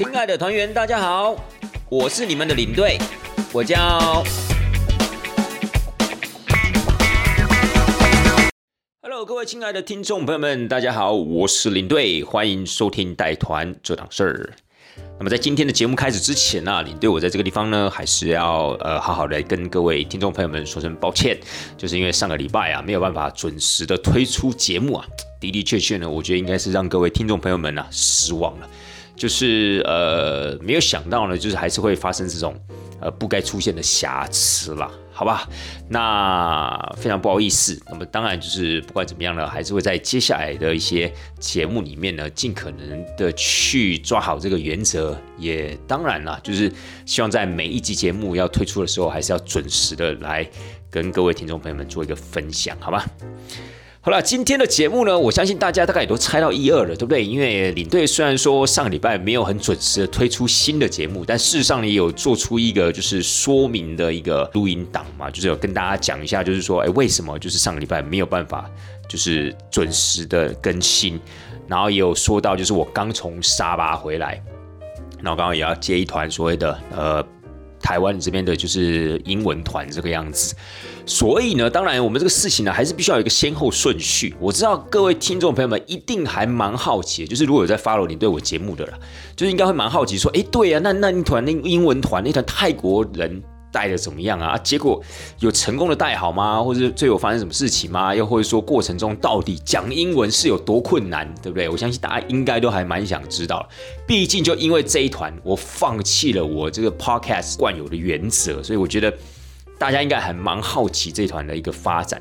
亲爱的团员，大家好，我是你们的领队，我叫。Hello，各位亲爱的听众朋友们，大家好，我是领队，欢迎收听带团这档事儿。那么在今天的节目开始之前呢，领队我在这个地方呢，还是要呃好好的跟各位听众朋友们说声抱歉，就是因为上个礼拜啊没有办法准时的推出节目啊，的的确确呢，我觉得应该是让各位听众朋友们呢失望了。就是呃，没有想到呢，就是还是会发生这种呃不该出现的瑕疵啦，好吧？那非常不好意思。那么当然就是不管怎么样呢，还是会在接下来的一些节目里面呢，尽可能的去抓好这个原则。也当然啦，就是希望在每一集节目要推出的时候，还是要准时的来跟各位听众朋友们做一个分享，好吧？好了，今天的节目呢，我相信大家大概也都猜到一二了，对不对？因为领队虽然说上个礼拜没有很准时的推出新的节目，但事实上也有做出一个就是说明的一个录音档嘛，就是有跟大家讲一下，就是说，哎，为什么就是上个礼拜没有办法就是准时的更新，然后也有说到，就是我刚从沙巴回来，然后刚刚也要接一团所谓的呃。台湾这边的就是英文团这个样子，所以呢，当然我们这个事情呢，还是必须要有一个先后顺序。我知道各位听众朋友们一定还蛮好奇，就是如果有在 follow 你对我节目的啦，就是应该会蛮好奇说，哎，对呀，那那一团那英文团那团泰国人。带的怎么样啊？结果有成功的带好吗？或者最后发生什么事情吗？又或者说过程中到底讲英文是有多困难，对不对？我相信大家应该都还蛮想知道。毕竟就因为这一团，我放弃了我这个 podcast 惯有的原则，所以我觉得大家应该还蛮好奇这团的一个发展。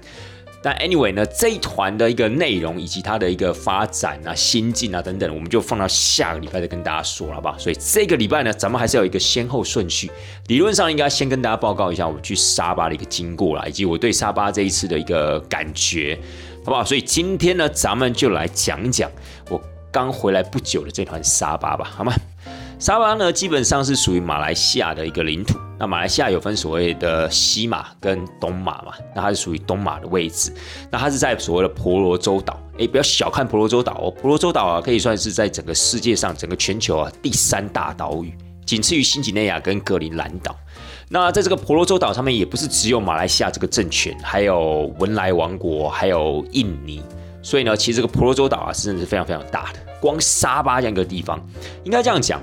但 anyway 呢，这一团的一个内容以及它的一个发展啊、心境啊等等，我们就放到下个礼拜再跟大家说，好不好？所以这个礼拜呢，咱们还是要有一个先后顺序。理论上应该先跟大家报告一下我们去沙巴的一个经过啦，以及我对沙巴这一次的一个感觉，好不好？所以今天呢，咱们就来讲讲我刚回来不久的这团沙巴吧，好吗？沙巴呢，基本上是属于马来西亚的一个领土。那马来西亚有分所谓的西马跟东马嘛？那它是属于东马的位置。那它是在所谓的婆罗洲岛。诶，不要小看婆罗洲岛哦，婆罗洲岛啊，可以算是在整个世界上、整个全球啊第三大岛屿，仅次于新几内亚跟格陵兰岛。那在这个婆罗洲岛上面，也不是只有马来西亚这个政权，还有文莱王国，还有印尼。所以呢，其实这个婆罗洲岛啊，真的是非常非常大的。光沙巴这样一个地方，应该这样讲。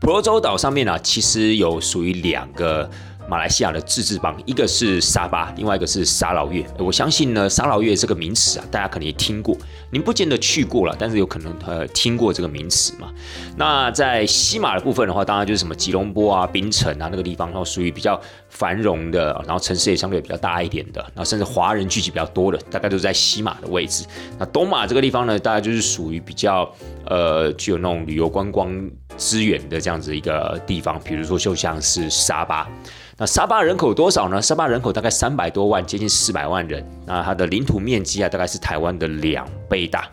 婆罗洲岛上面呢，其实有属于两个马来西亚的自治邦，一个是沙巴，另外一个是沙劳越。我相信呢，沙劳越这个名词啊，大家可能也听过，您不见得去过了，但是有可能呃听过这个名词嘛。那在西马的部分的话，当然就是什么吉隆坡啊、槟城啊那个地方，然后属于比较繁荣的，然后城市也相对比较大一点的，然后甚至华人聚集比较多的，大概都是在西马的位置。那东马这个地方呢，大概就是属于比较呃具有那种旅游观光。资源的这样子一个地方，比如说就像是沙巴，那沙巴人口多少呢？沙巴人口大概三百多万，接近四百万人。那它的领土面积啊，大概是台湾的两倍大，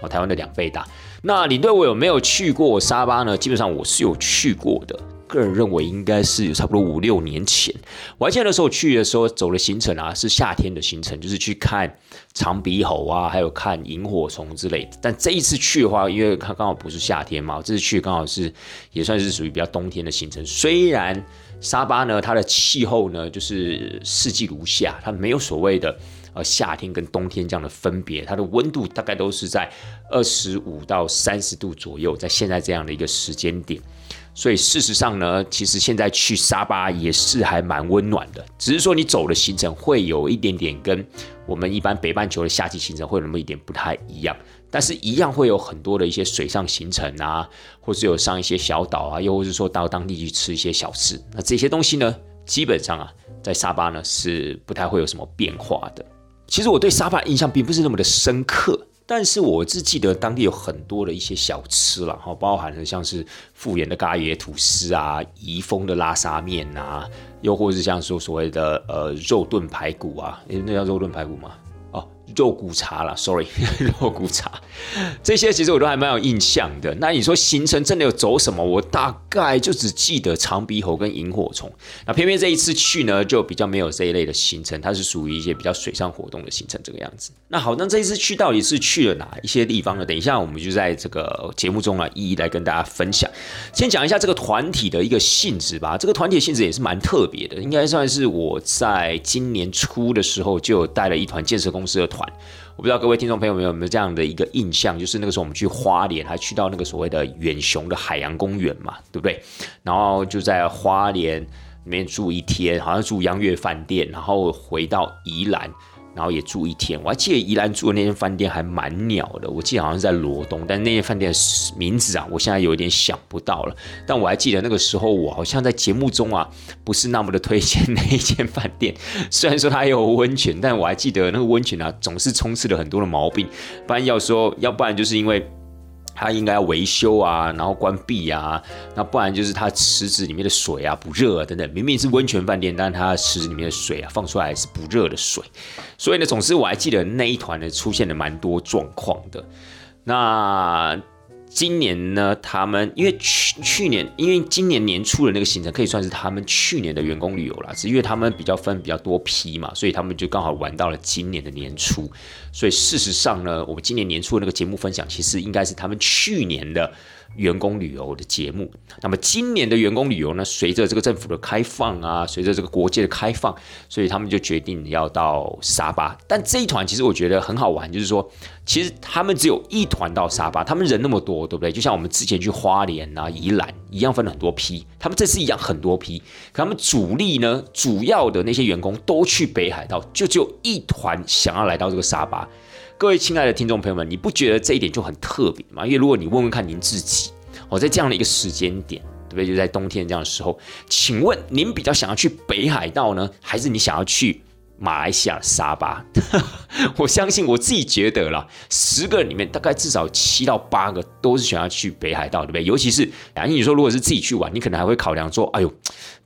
哦，台湾的两倍大。那你对我有没有去过沙巴呢？基本上我是有去过的。个人认为应该是差不多五六年前，我还记得那时候去的时候走的行程啊，是夏天的行程，就是去看长鼻猴啊，还有看萤火虫之类的。但这一次去的话，因为它刚好不是夏天嘛，这次去刚好是也算是属于比较冬天的行程。虽然沙巴呢，它的气候呢就是四季如夏，它没有所谓的呃夏天跟冬天这样的分别，它的温度大概都是在二十五到三十度左右，在现在这样的一个时间点。所以事实上呢，其实现在去沙巴也是还蛮温暖的，只是说你走的行程会有一点点跟我们一般北半球的夏季行程会有那么一点不太一样，但是一样会有很多的一些水上行程啊，或是有上一些小岛啊，又或是说到当地去吃一些小吃，那这些东西呢，基本上啊，在沙巴呢是不太会有什么变化的。其实我对沙巴印象并不是那么的深刻。但是我只记得当地有很多的一些小吃啦哈，包含了像是富源的咖椰吐司啊，宜丰的拉沙面啊，又或是像说所谓的呃肉炖排骨啊，诶，那叫肉炖排骨吗？肉骨茶啦 s o r r y 肉骨茶这些其实我都还蛮有印象的。那你说行程真的有走什么？我大概就只记得长鼻猴跟萤火虫。那偏偏这一次去呢，就比较没有这一类的行程，它是属于一些比较水上活动的行程这个样子。那好，那这一次去到底是去了哪一些地方呢？等一下我们就在这个节目中啊，一一来跟大家分享。先讲一下这个团体的一个性质吧。这个团体性质也是蛮特别的，应该算是我在今年初的时候就带了一团建设公司的团。我不知道各位听众朋友们有没有这样的一个印象，就是那个时候我们去花莲，还去到那个所谓的远雄的海洋公园嘛，对不对？然后就在花莲里面住一天，好像住洋月饭店，然后回到宜兰。然后也住一天，我还记得宜兰住的那间饭店还蛮鸟的，我记得好像是在罗东，但那间饭店的名字啊，我现在有一点想不到了。但我还记得那个时候，我好像在节目中啊，不是那么的推荐那一间饭店。虽然说它有温泉，但我还记得那个温泉啊，总是充斥了很多的毛病。不然要说，要不然就是因为。它应该要维修啊，然后关闭啊，那不然就是它池子里面的水啊不热啊等等。明明是温泉饭店，但是它池子里面的水啊放出来是不热的水，所以呢，总之我还记得那一团呢出现了蛮多状况的。那。今年呢，他们因为去去年，因为今年年初的那个行程可以算是他们去年的员工旅游了，是因为他们比较分比较多批嘛，所以他们就刚好玩到了今年的年初。所以事实上呢，我们今年年初的那个节目分享，其实应该是他们去年的。员工旅游的节目，那么今年的员工旅游呢？随着这个政府的开放啊，随着这个国界的开放，所以他们就决定要到沙巴。但这一团其实我觉得很好玩，就是说，其实他们只有一团到沙巴，他们人那么多，对不对？就像我们之前去花莲啊、宜兰一样，分了很多批。他们这次一样很多批，可他们主力呢，主要的那些员工都去北海道，就只有一团想要来到这个沙巴。各位亲爱的听众朋友们，你不觉得这一点就很特别吗？因为如果你问问看您自己，我在这样的一个时间点，对不对？就在冬天这样的时候，请问您比较想要去北海道呢，还是你想要去？马来西亚沙巴，我相信我自己觉得啦，十个里面大概至少七到八个都是想要去北海道，对不对？尤其是，啊，你说如果是自己去玩，你可能还会考量说，哎呦，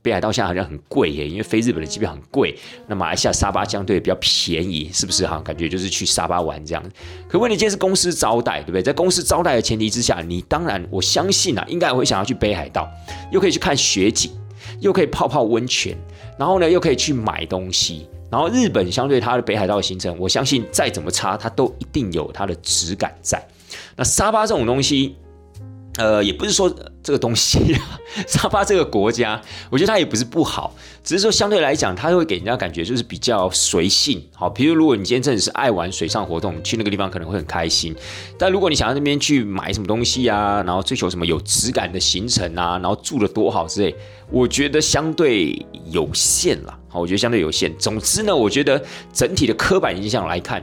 北海道现在好像很贵耶，因为飞日本的机票很贵，那马来西亚沙巴相对比较便宜，是不是哈？感觉就是去沙巴玩这样。可问题今天是公司招待，对不对？在公司招待的前提之下，你当然我相信啊，应该会想要去北海道，又可以去看雪景，又可以泡泡温泉，然后呢，又可以去买东西。然后日本相对它的北海道行程，我相信再怎么差，它都一定有它的质感在。那沙巴这种东西。呃，也不是说这个东西，啊沙巴这个国家，我觉得它也不是不好，只是说相对来讲，它会给人家感觉就是比较随性。好，比如如果你今天真的是爱玩水上活动，去那个地方可能会很开心。但如果你想要那边去买什么东西啊，然后追求什么有质感的行程啊，然后住的多好之类，我觉得相对有限了。好，我觉得相对有限。总之呢，我觉得整体的刻板印象来看。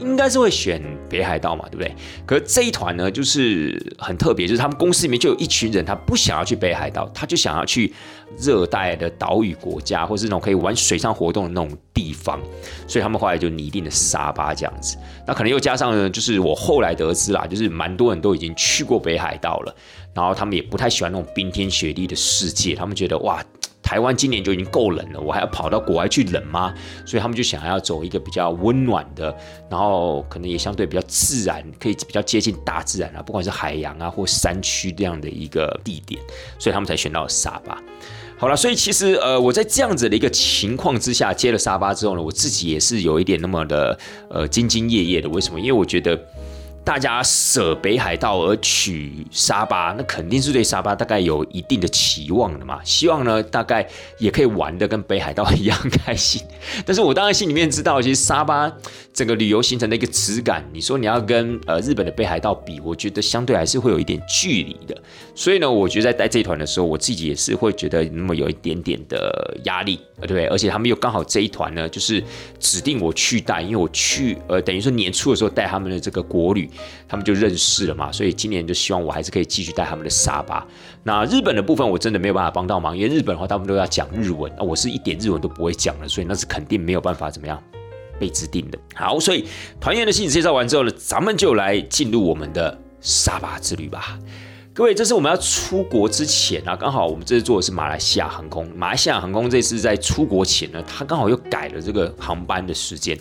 应该是会选北海道嘛，对不对？可是这一团呢，就是很特别，就是他们公司里面就有一群人，他不想要去北海道，他就想要去热带的岛屿国家，或是那种可以玩水上活动的那种地方，所以他们后来就拟定了沙巴这样子。那可能又加上呢，就是我后来得知啦，就是蛮多人都已经去过北海道了，然后他们也不太喜欢那种冰天雪地的世界，他们觉得哇。台湾今年就已经够冷了，我还要跑到国外去冷吗？所以他们就想要走一个比较温暖的，然后可能也相对比较自然，可以比较接近大自然啊，不管是海洋啊或山区这样的一个地点，所以他们才选到了沙巴。好了，所以其实呃，我在这样子的一个情况之下接了沙巴之后呢，我自己也是有一点那么的呃兢兢业业的。为什么？因为我觉得。大家舍北海道而取沙巴，那肯定是对沙巴大概有一定的期望的嘛。希望呢，大概也可以玩的跟北海道一样开心。但是我当然心里面知道，其实沙巴整个旅游形成的一个质感，你说你要跟呃日本的北海道比，我觉得相对还是会有一点距离的。所以呢，我觉得在带这一团的时候，我自己也是会觉得那么有一点点的压力，对不对？而且他们又刚好这一团呢，就是指定我去带，因为我去呃等于说年初的时候带他们的这个国旅。他们就认识了嘛，所以今年就希望我还是可以继续带他们的沙巴。那日本的部分我真的没有办法帮到忙，因为日本的话他们都要讲日文，那我是一点日文都不会讲的，所以那是肯定没有办法怎么样被指定的。好，所以团员的信息介绍完之后呢，咱们就来进入我们的沙巴之旅吧。各位，这是我们要出国之前啊，刚好我们这次坐的是马来西亚航空，马来西亚航空这次在出国前呢，它刚好又改了这个航班的时间。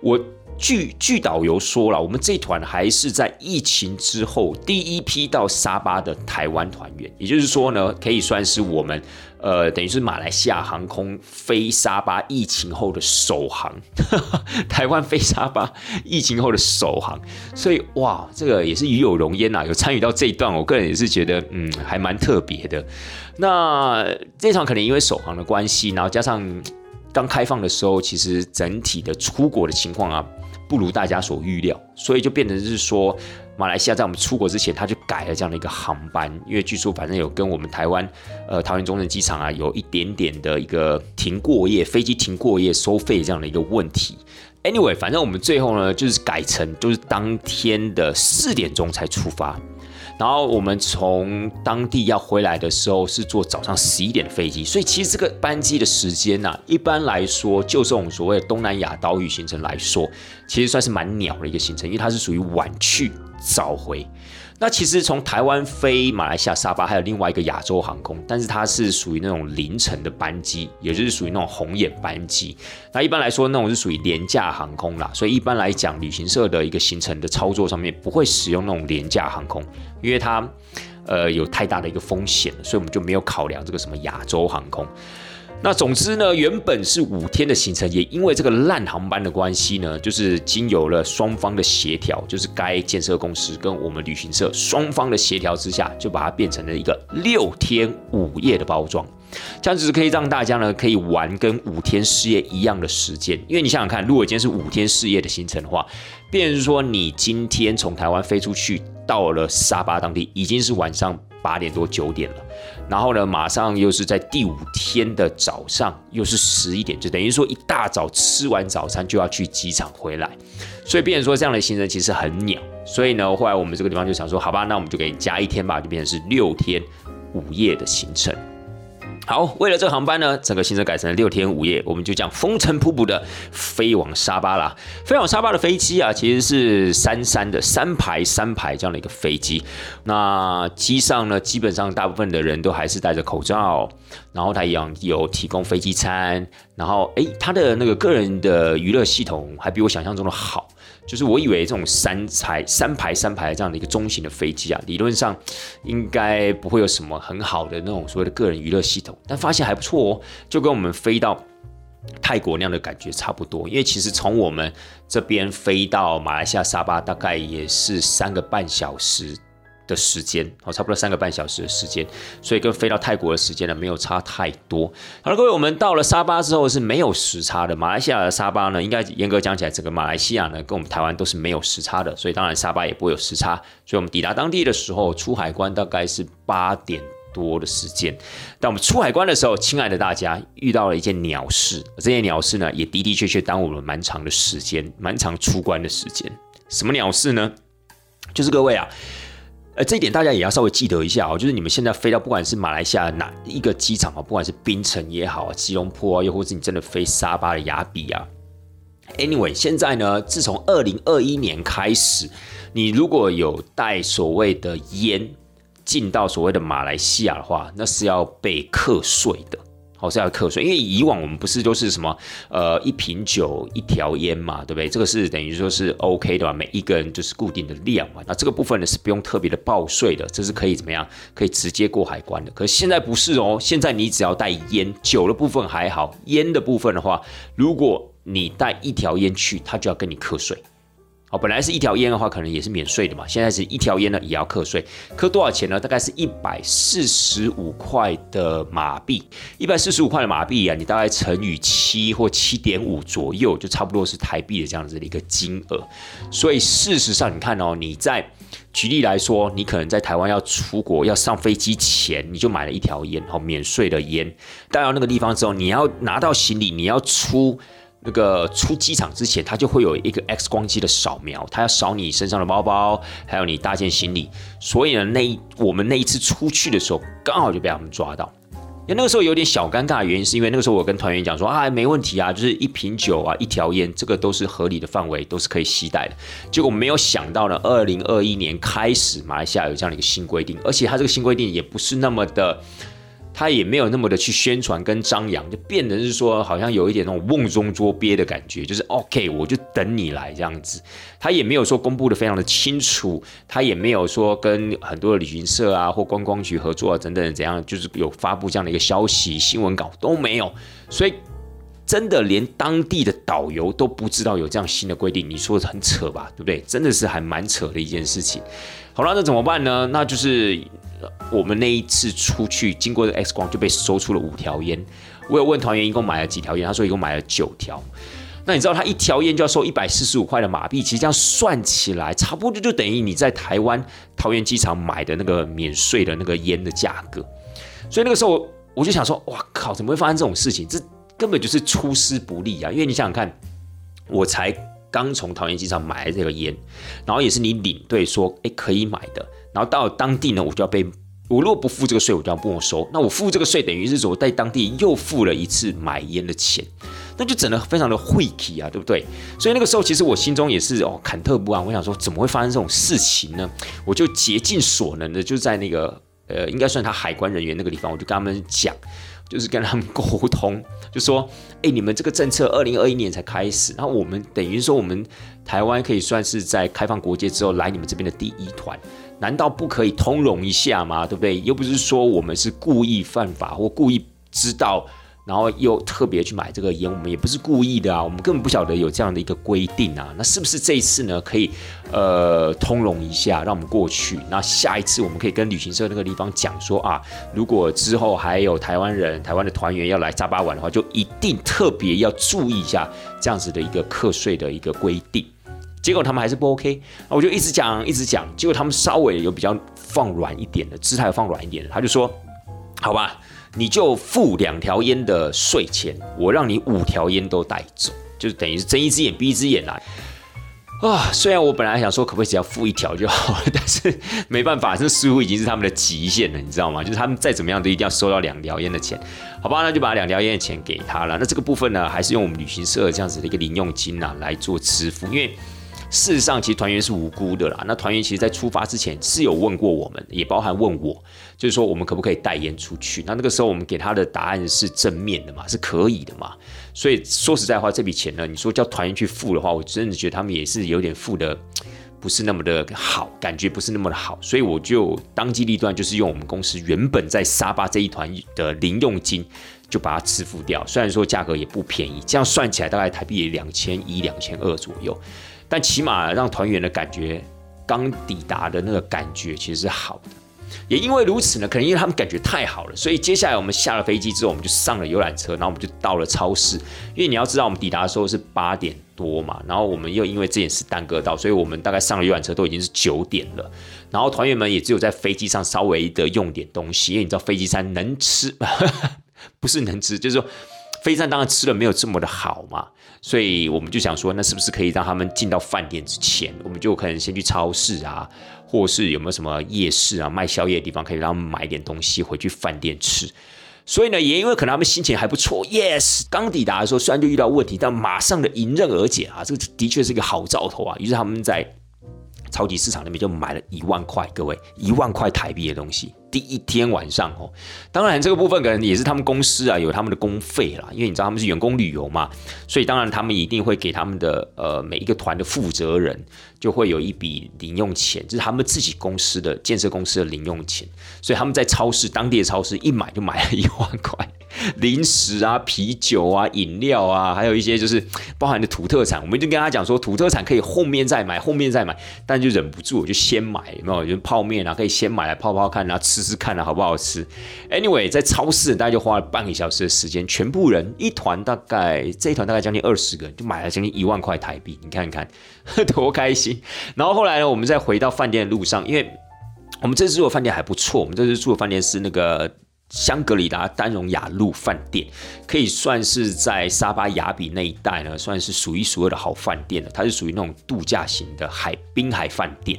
我据据导游说了，我们这团还是在疫情之后第一批到沙巴的台湾团员，也就是说呢，可以算是我们呃，等于是马来西亚航空飞沙巴疫情后的首航，台湾飞沙巴疫情后的首航，所以哇，这个也是与有荣焉呐，有参与到这一段，我个人也是觉得嗯，还蛮特别的。那这场可能因为首航的关系，然后加上刚开放的时候，其实整体的出国的情况啊。不如大家所预料，所以就变成是说，马来西亚在我们出国之前，他就改了这样的一个航班，因为据说反正有跟我们台湾，呃，桃园中正机场啊，有一点点的一个停过夜，飞机停过夜收费这样的一个问题。Anyway，反正我们最后呢，就是改成就是当天的四点钟才出发。然后我们从当地要回来的时候是坐早上十一点的飞机，所以其实这个班机的时间呢，一般来说就这种所谓的东南亚岛屿行程来说，其实算是蛮鸟的一个行程，因为它是属于晚去早回。那其实从台湾飞马来西亚沙巴还有另外一个亚洲航空，但是它是属于那种凌晨的班机，也就是属于那种红眼班机。那一般来说，那种是属于廉价航空啦，所以一般来讲，旅行社的一个行程的操作上面不会使用那种廉价航空，因为它呃有太大的一个风险，所以我们就没有考量这个什么亚洲航空。那总之呢，原本是五天的行程，也因为这个烂航班的关系呢，就是经由了双方的协调，就是该建设公司跟我们旅行社双方的协调之下，就把它变成了一个六天五夜的包装，这样子可以让大家呢可以玩跟五天四夜一样的时间。因为你想想看，如果今天是五天四夜的行程的话，变是说你今天从台湾飞出去到了沙巴当地，已经是晚上八点多九点了。然后呢，马上又是在第五天的早上，又是十一点，就等于说一大早吃完早餐就要去机场回来，所以变成说这样的行程其实很鸟。所以呢，后来我们这个地方就想说，好吧，那我们就给你加一天吧，就变成是六天五夜的行程。好，为了这个航班呢，整个行程改成了六天五夜，我们就这样风尘仆仆的飞往沙巴啦。飞往沙巴的飞机啊，其实是三三的三排三排这样的一个飞机。那机上呢，基本上大部分的人都还是戴着口罩，然后他一样有提供飞机餐，然后诶，他的那个个人的娱乐系统还比我想象中的好。就是我以为这种三排三排三排这样的一个中型的飞机啊，理论上应该不会有什么很好的那种所谓的个人娱乐系统，但发现还不错哦，就跟我们飞到泰国那样的感觉差不多。因为其实从我们这边飞到马来西亚沙巴大概也是三个半小时。的时间哦，差不多三个半小时的时间，所以跟飞到泰国的时间呢没有差太多。好了，各位，我们到了沙巴之后是没有时差的。马来西亚的沙巴呢，应该严格讲起来，整个马来西亚呢跟我们台湾都是没有时差的，所以当然沙巴也不会有时差。所以我们抵达当地的时候，出海关大概是八点多的时间。但我们出海关的时候，亲爱的大家遇到了一件鸟事，这件鸟事呢也的的确确耽误了蛮长的时间，蛮长出关的时间。什么鸟事呢？就是各位啊。呃，这一点大家也要稍微记得一下哦，就是你们现在飞到不管是马来西亚哪一个机场啊，不管是槟城也好，吉隆坡啊，又或是你真的飞沙巴的雅比啊，anyway，现在呢，自从二零二一年开始，你如果有带所谓的烟进到所谓的马来西亚的话，那是要被课税的。哦，是要课税，因为以往我们不是都是什么呃一瓶酒一条烟嘛，对不对？这个是等于说是 OK 的吧？每一个人就是固定的量嘛。那这个部分呢是不用特别的报税的，这是可以怎么样？可以直接过海关的。可是现在不是哦，现在你只要带烟，酒的部分还好，烟的部分的话，如果你带一条烟去，他就要跟你课税。哦，本来是一条烟的话，可能也是免税的嘛。现在是一条烟呢，也要课税，课多少钱呢？大概是一百四十五块的马币，一百四十五块的马币啊，你大概乘以七或七点五左右，就差不多是台币的这样子的一个金额。所以事实上，你看哦，你在举例来说，你可能在台湾要出国要上飞机前，你就买了一条烟，哦，免税的烟，带到那个地方之后，你要拿到行李，你要出。那个出机场之前，他就会有一个 X 光机的扫描，他要扫你身上的包包，还有你大件行李。所以呢，那我们那一次出去的时候，刚好就被他们抓到。因为那个时候有点小尴尬原因，是因为那个时候我跟团员讲说啊，没问题啊，就是一瓶酒啊，一条烟，这个都是合理的范围，都是可以携带的。结果没有想到呢，二零二一年开始，马来西亚有这样的一个新规定，而且它这个新规定也不是那么的。他也没有那么的去宣传跟张扬，就变得是说好像有一点那种瓮中捉鳖的感觉，就是 OK，我就等你来这样子。他也没有说公布的非常的清楚，他也没有说跟很多的旅行社啊或观光局合作啊等等怎样，就是有发布这样的一个消息，新闻稿都没有，所以真的连当地的导游都不知道有这样新的规定，你说很扯吧，对不对？真的是还蛮扯的一件事情。好了，那怎么办呢？那就是。我们那一次出去经过 X 光就被搜出了五条烟。我有问团员一共买了几条烟，他说一共买了九条。那你知道他一条烟就要收一百四十五块的马币，其实这样算起来，差不多就等于你在台湾桃园机场买的那个免税的那个烟的价格。所以那个时候我就想说，哇靠，怎么会发生这种事情？这根本就是出师不利啊！因为你想想看，我才刚从桃园机场买了这个烟，然后也是你领队说，哎，可以买的。然后到当地呢，我就要被我如果不付这个税，我就要没收。那我付这个税，等于是说我在当地又付了一次买烟的钱，那就整的非常的晦气啊，对不对？所以那个时候，其实我心中也是哦忐忑不安。我想说，怎么会发生这种事情呢？我就竭尽所能的，就在那个呃，应该算他海关人员那个地方，我就跟他们讲，就是跟他们沟通，就说：哎，你们这个政策二零二一年才开始，然后我们等于说我们台湾可以算是在开放国界之后来你们这边的第一团。难道不可以通融一下吗？对不对？又不是说我们是故意犯法或故意知道，然后又特别去买这个烟，我们也不是故意的啊，我们根本不晓得有这样的一个规定啊。那是不是这一次呢，可以呃通融一下，让我们过去？那下一次我们可以跟旅行社那个地方讲说啊，如果之后还有台湾人、台湾的团员要来扎巴玩的话，就一定特别要注意一下这样子的一个课税的一个规定。结果他们还是不 OK，我就一直讲一直讲，结果他们稍微有比较放软一点的姿态，放软一点的，他就说：“好吧，你就付两条烟的税钱，我让你五条烟都带走，就是等于是睁一只眼闭一只眼来。”啊，虽然我本来想说可不可以只要付一条就好了，但是没办法，这似乎已经是他们的极限了，你知道吗？就是他们再怎么样都一定要收到两条烟的钱，好吧？那就把两条烟的钱给他了。那这个部分呢，还是用我们旅行社这样子的一个零用金呐来做支付，因为。事实上，其实团员是无辜的啦。那团员其实，在出发之前是有问过我们，也包含问我，就是说我们可不可以代言出去？那那个时候我们给他的答案是正面的嘛，是可以的嘛。所以说实在话，这笔钱呢，你说叫团员去付的话，我真的觉得他们也是有点付的 不是那么的好，感觉不是那么的好。所以我就当机立断，就是用我们公司原本在沙巴这一团的零用金，就把它支付掉。虽然说价格也不便宜，这样算起来大概台币两千一、两千二左右。但起码让团员的感觉刚抵达的那个感觉其实是好的，也因为如此呢，可能因为他们感觉太好了，所以接下来我们下了飞机之后，我们就上了游览车，然后我们就到了超市。因为你要知道，我们抵达的时候是八点多嘛，然后我们又因为这件事耽搁到，所以我们大概上了游览车都已经是九点了。然后团员们也只有在飞机上稍微的用点东西，因为你知道飞机餐能吃，不是能吃，就是说。飞机餐当然吃的没有这么的好嘛，所以我们就想说，那是不是可以让他们进到饭店之前，我们就可能先去超市啊，或是有没有什么夜市啊卖宵夜的地方，可以让他们买点东西回去饭店吃。所以呢，也因为可能他们心情还不错，yes，刚抵达的时候虽然就遇到问题，但马上的迎刃而解啊，这个的确是一个好兆头啊。于是他们在超级市场那边就买了一万块，各位一万块台币的东西。第一天晚上哦，当然这个部分可能也是他们公司啊有他们的公费啦，因为你知道他们是员工旅游嘛，所以当然他们一定会给他们的呃每一个团的负责人就会有一笔零用钱，这是他们自己公司的建设公司的零用钱，所以他们在超市当地的超市一买就买了一万块。零食啊、啤酒啊、饮料啊，还有一些就是包含的土特产，我们就跟他讲说，土特产可以后面再买，后面再买，但就忍不住我就先买，有没有？就泡面啊，可以先买来泡泡看啊，吃吃看啊，好不好吃？Anyway，在超市大概就花了半个小时的时间，全部人一团大概这一团大概将近二十个人，就买了将近一万块台币，你看看 多开心。然后后来呢，我们再回到饭店的路上，因为我们这次住的饭店还不错，我们这次住的饭店是那个。香格里拉丹荣雅路饭店可以算是在沙巴雅比那一带呢，算是数一数二的好饭店了。它是属于那种度假型的海滨海饭店。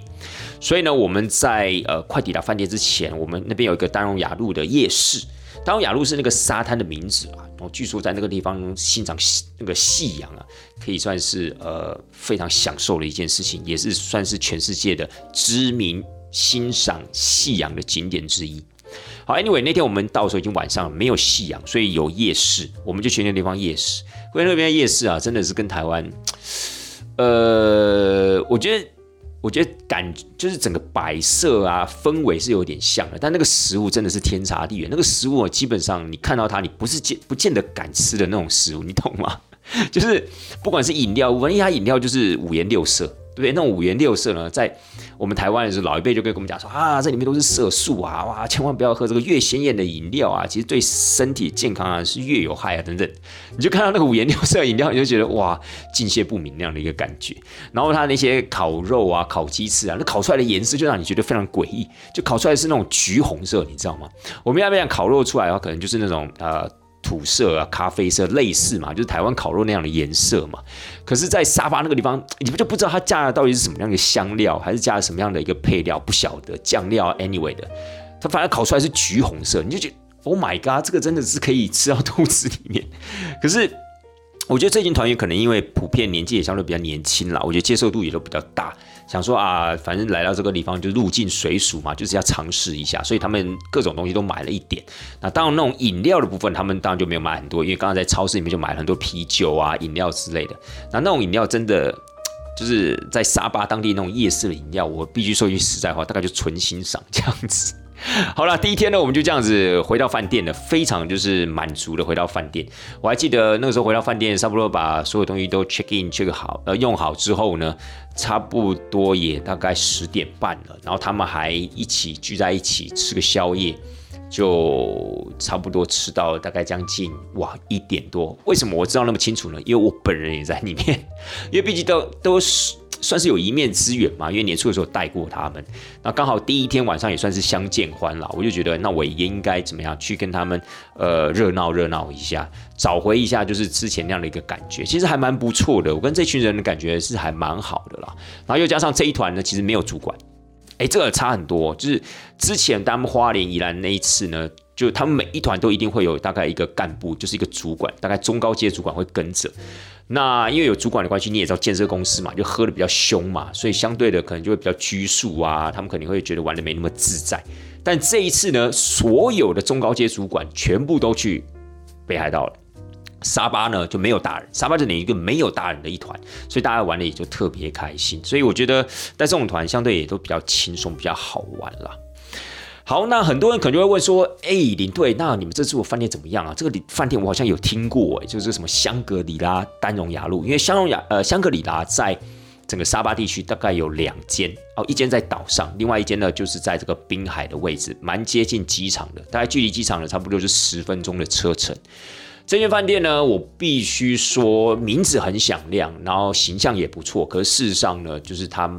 所以呢，我们在呃快抵达饭店之前，我们那边有一个丹荣雅路的夜市。丹荣雅路是那个沙滩的名字啊。然后据说在那个地方欣赏那个夕阳啊，可以算是呃非常享受的一件事情，也是算是全世界的知名欣赏夕阳的景点之一。好，Anyway，那天我们到的时候已经晚上了，没有夕阳，所以有夜市，我们就去那个地方夜市。因为那边夜市啊，真的是跟台湾，呃，我觉得。我觉得感就是整个摆设啊氛围是有点像的，但那个食物真的是天差地远。那个食物基本上你看到它，你不是见不见得敢吃的那种食物，你懂吗？就是不管是饮料，因为它饮料就是五颜六色。对，那种五颜六色呢，在我们台湾的时候，老一辈就跟我们讲说啊，这里面都是色素啊，哇，千万不要喝这个越鲜艳的饮料啊，其实对身体健康啊是越有害啊，等等。你就看到那个五颜六色的饮料，你就觉得哇，境界不明那样的一个感觉。然后它那些烤肉啊、烤鸡翅啊，那烤出来的颜色就让你觉得非常诡异，就烤出来是那种橘红色，你知道吗？我们要不要讲烤肉出来的话，可能就是那种呃。土色啊，咖啡色类似嘛，就是台湾烤肉那样的颜色嘛。可是，在沙发那个地方，你们就不知道它加的到底是什么样的香料，还是加了什么样的一个配料，不晓得酱料。Anyway 的，它反而烤出来是橘红色，你就觉得 Oh my God，这个真的是可以吃到肚子里面。可是。我觉得这群团员可能因为普遍年纪也相对比较年轻啦，我觉得接受度也都比较大，想说啊，反正来到这个地方就入境水属嘛，就是要尝试一下，所以他们各种东西都买了一点。那当然那种饮料的部分，他们当然就没有买很多，因为刚刚在超市里面就买了很多啤酒啊、饮料之类的。那那种饮料真的就是在沙巴当地那种夜市的饮料，我必须说句实在话，大概就纯欣赏这样子。好了，第一天呢，我们就这样子回到饭店了，非常就是满足的回到饭店。我还记得那个时候回到饭店，差不多把所有东西都 check in check 好，呃，用好之后呢，差不多也大概十点半了。然后他们还一起聚在一起吃个宵夜，就差不多吃到大概将近哇一点多。为什么我知道那么清楚呢？因为我本人也在里面，因为毕竟都都是。算是有一面之缘嘛，因为年初的时候带过他们，那刚好第一天晚上也算是相见欢了，我就觉得那我也应该怎么样去跟他们呃热闹热闹一下，找回一下就是之前那样的一个感觉，其实还蛮不错的。我跟这群人的感觉是还蛮好的啦，然后又加上这一团呢，其实没有主管，哎，这个差很多。就是之前他们花莲宜兰那一次呢，就他们每一团都一定会有大概一个干部，就是一个主管，大概中高阶主管会跟着。那因为有主管的关系，你也知道建设公司嘛，就喝的比较凶嘛，所以相对的可能就会比较拘束啊，他们肯定会觉得玩的没那么自在。但这一次呢，所有的中高阶主管全部都去北海道了，沙巴呢就没有大人，沙巴就等一个没有大人的一团，所以大家玩的也就特别开心。所以我觉得带这种团相对也都比较轻松，比较好玩了。好，那很多人可能就会问说：“哎，领队，那你们这次我饭店怎么样啊？这个饭店我好像有听过，哎，就是什么香格里拉丹绒雅路，因为香绒雅呃香格里拉在整个沙巴地区大概有两间哦，一间在岛上，另外一间呢就是在这个滨海的位置，蛮接近机场的，大概距离机场呢差不多是十分钟的车程。这间饭店呢，我必须说名字很响亮，然后形象也不错，可是事实上呢，就是它，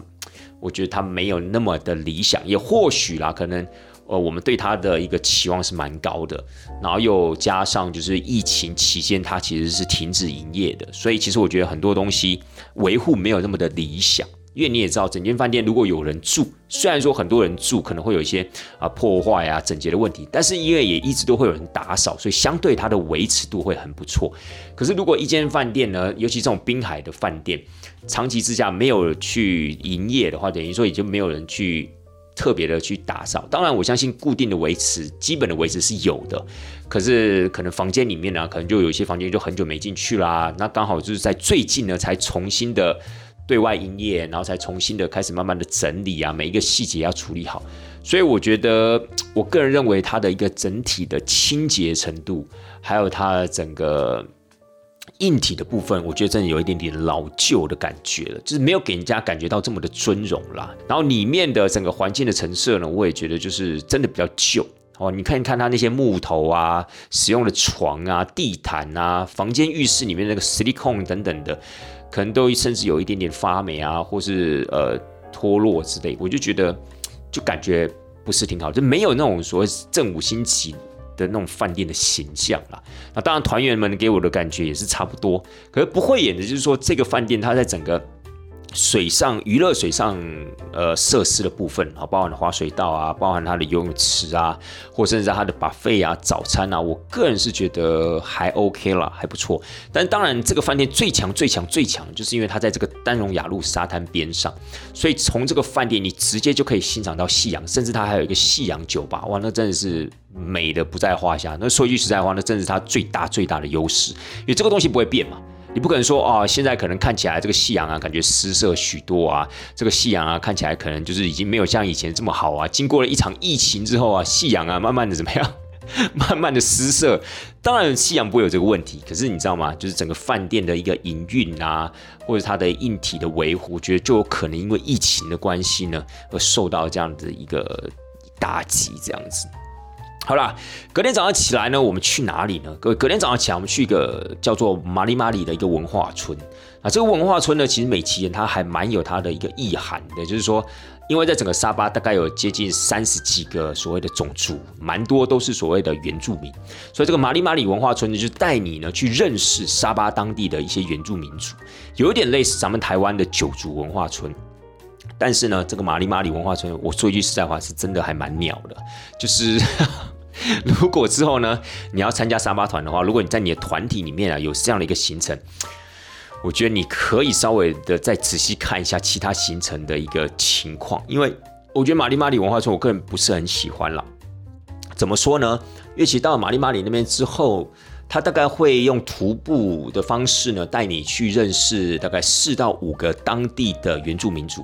我觉得它没有那么的理想，也或许啦，可能。呃，我们对它的一个期望是蛮高的，然后又加上就是疫情期间它其实是停止营业的，所以其实我觉得很多东西维护没有那么的理想。因为你也知道，整间饭店如果有人住，虽然说很多人住可能会有一些啊破坏啊整洁的问题，但是因为也一直都会有人打扫，所以相对它的维持度会很不错。可是如果一间饭店呢，尤其这种滨海的饭店，长期之下没有去营业的话，等于说也就没有人去。特别的去打扫，当然我相信固定的维持、基本的维持是有的，可是可能房间里面呢，可能就有一些房间就很久没进去啦。那刚好就是在最近呢，才重新的对外营业，然后才重新的开始慢慢的整理啊，每一个细节要处理好。所以我觉得，我个人认为它的一个整体的清洁程度，还有它整个。硬体的部分，我觉得真的有一点点老旧的感觉了，就是没有给人家感觉到这么的尊荣啦。然后里面的整个环境的陈设呢，我也觉得就是真的比较旧哦。你看一看它那些木头啊，使用的床啊、地毯啊、房间浴室里面那个 silicone 等等的，可能都甚至有一点点发霉啊，或是呃脱落之类，我就觉得就感觉不是挺好，就没有那种所谓正五星级。的那种饭店的形象啦，那当然团员们给我的感觉也是差不多。可是不会演的就是说，这个饭店它在整个水上娱乐、水上呃设施的部分啊，包含滑水道啊，包含它的游泳池啊，或甚至它的 buffet 啊、早餐啊，我个人是觉得还 OK 了，还不错。但当然，这个饭店最强、最强、最强，就是因为它在这个丹绒雅路沙滩边上，所以从这个饭店你直接就可以欣赏到夕阳，甚至它还有一个夕阳酒吧，哇，那真的是美的不在话下。那说一句实在话，那真是它最大最大的优势，因为这个东西不会变嘛。你不可能说啊，现在可能看起来这个夕阳啊，感觉失色许多啊，这个夕阳啊，看起来可能就是已经没有像以前这么好啊。经过了一场疫情之后啊，夕阳啊，慢慢的怎么样？慢慢的失色。当然，夕阳不会有这个问题，可是你知道吗？就是整个饭店的一个营运啊，或者它的硬体的维护，我觉得就有可能因为疫情的关系呢，而受到这样的一个打击，这样子。好啦，隔天早上起来呢，我们去哪里呢？各位，隔天早上起来，我们去一个叫做马里马里的一个文化村啊。这个文化村呢，其实美其人它还蛮有它的一个意涵的，就是说，因为在整个沙巴大概有接近三十几个所谓的种族，蛮多都是所谓的原住民，所以这个马里马里文化村呢，就带你呢去认识沙巴当地的一些原住民族，有一点类似咱们台湾的九族文化村。但是呢，这个马里马里文化村，我说一句实在话，是真的还蛮鸟的。就是 如果之后呢，你要参加沙巴团的话，如果你在你的团体里面啊有这样的一个行程，我觉得你可以稍微的再仔细看一下其他行程的一个情况，因为我觉得马里马里文化村，我个人不是很喜欢了。怎么说呢？因为其到了马里马里那边之后，他大概会用徒步的方式呢，带你去认识大概四到五个当地的原住民族。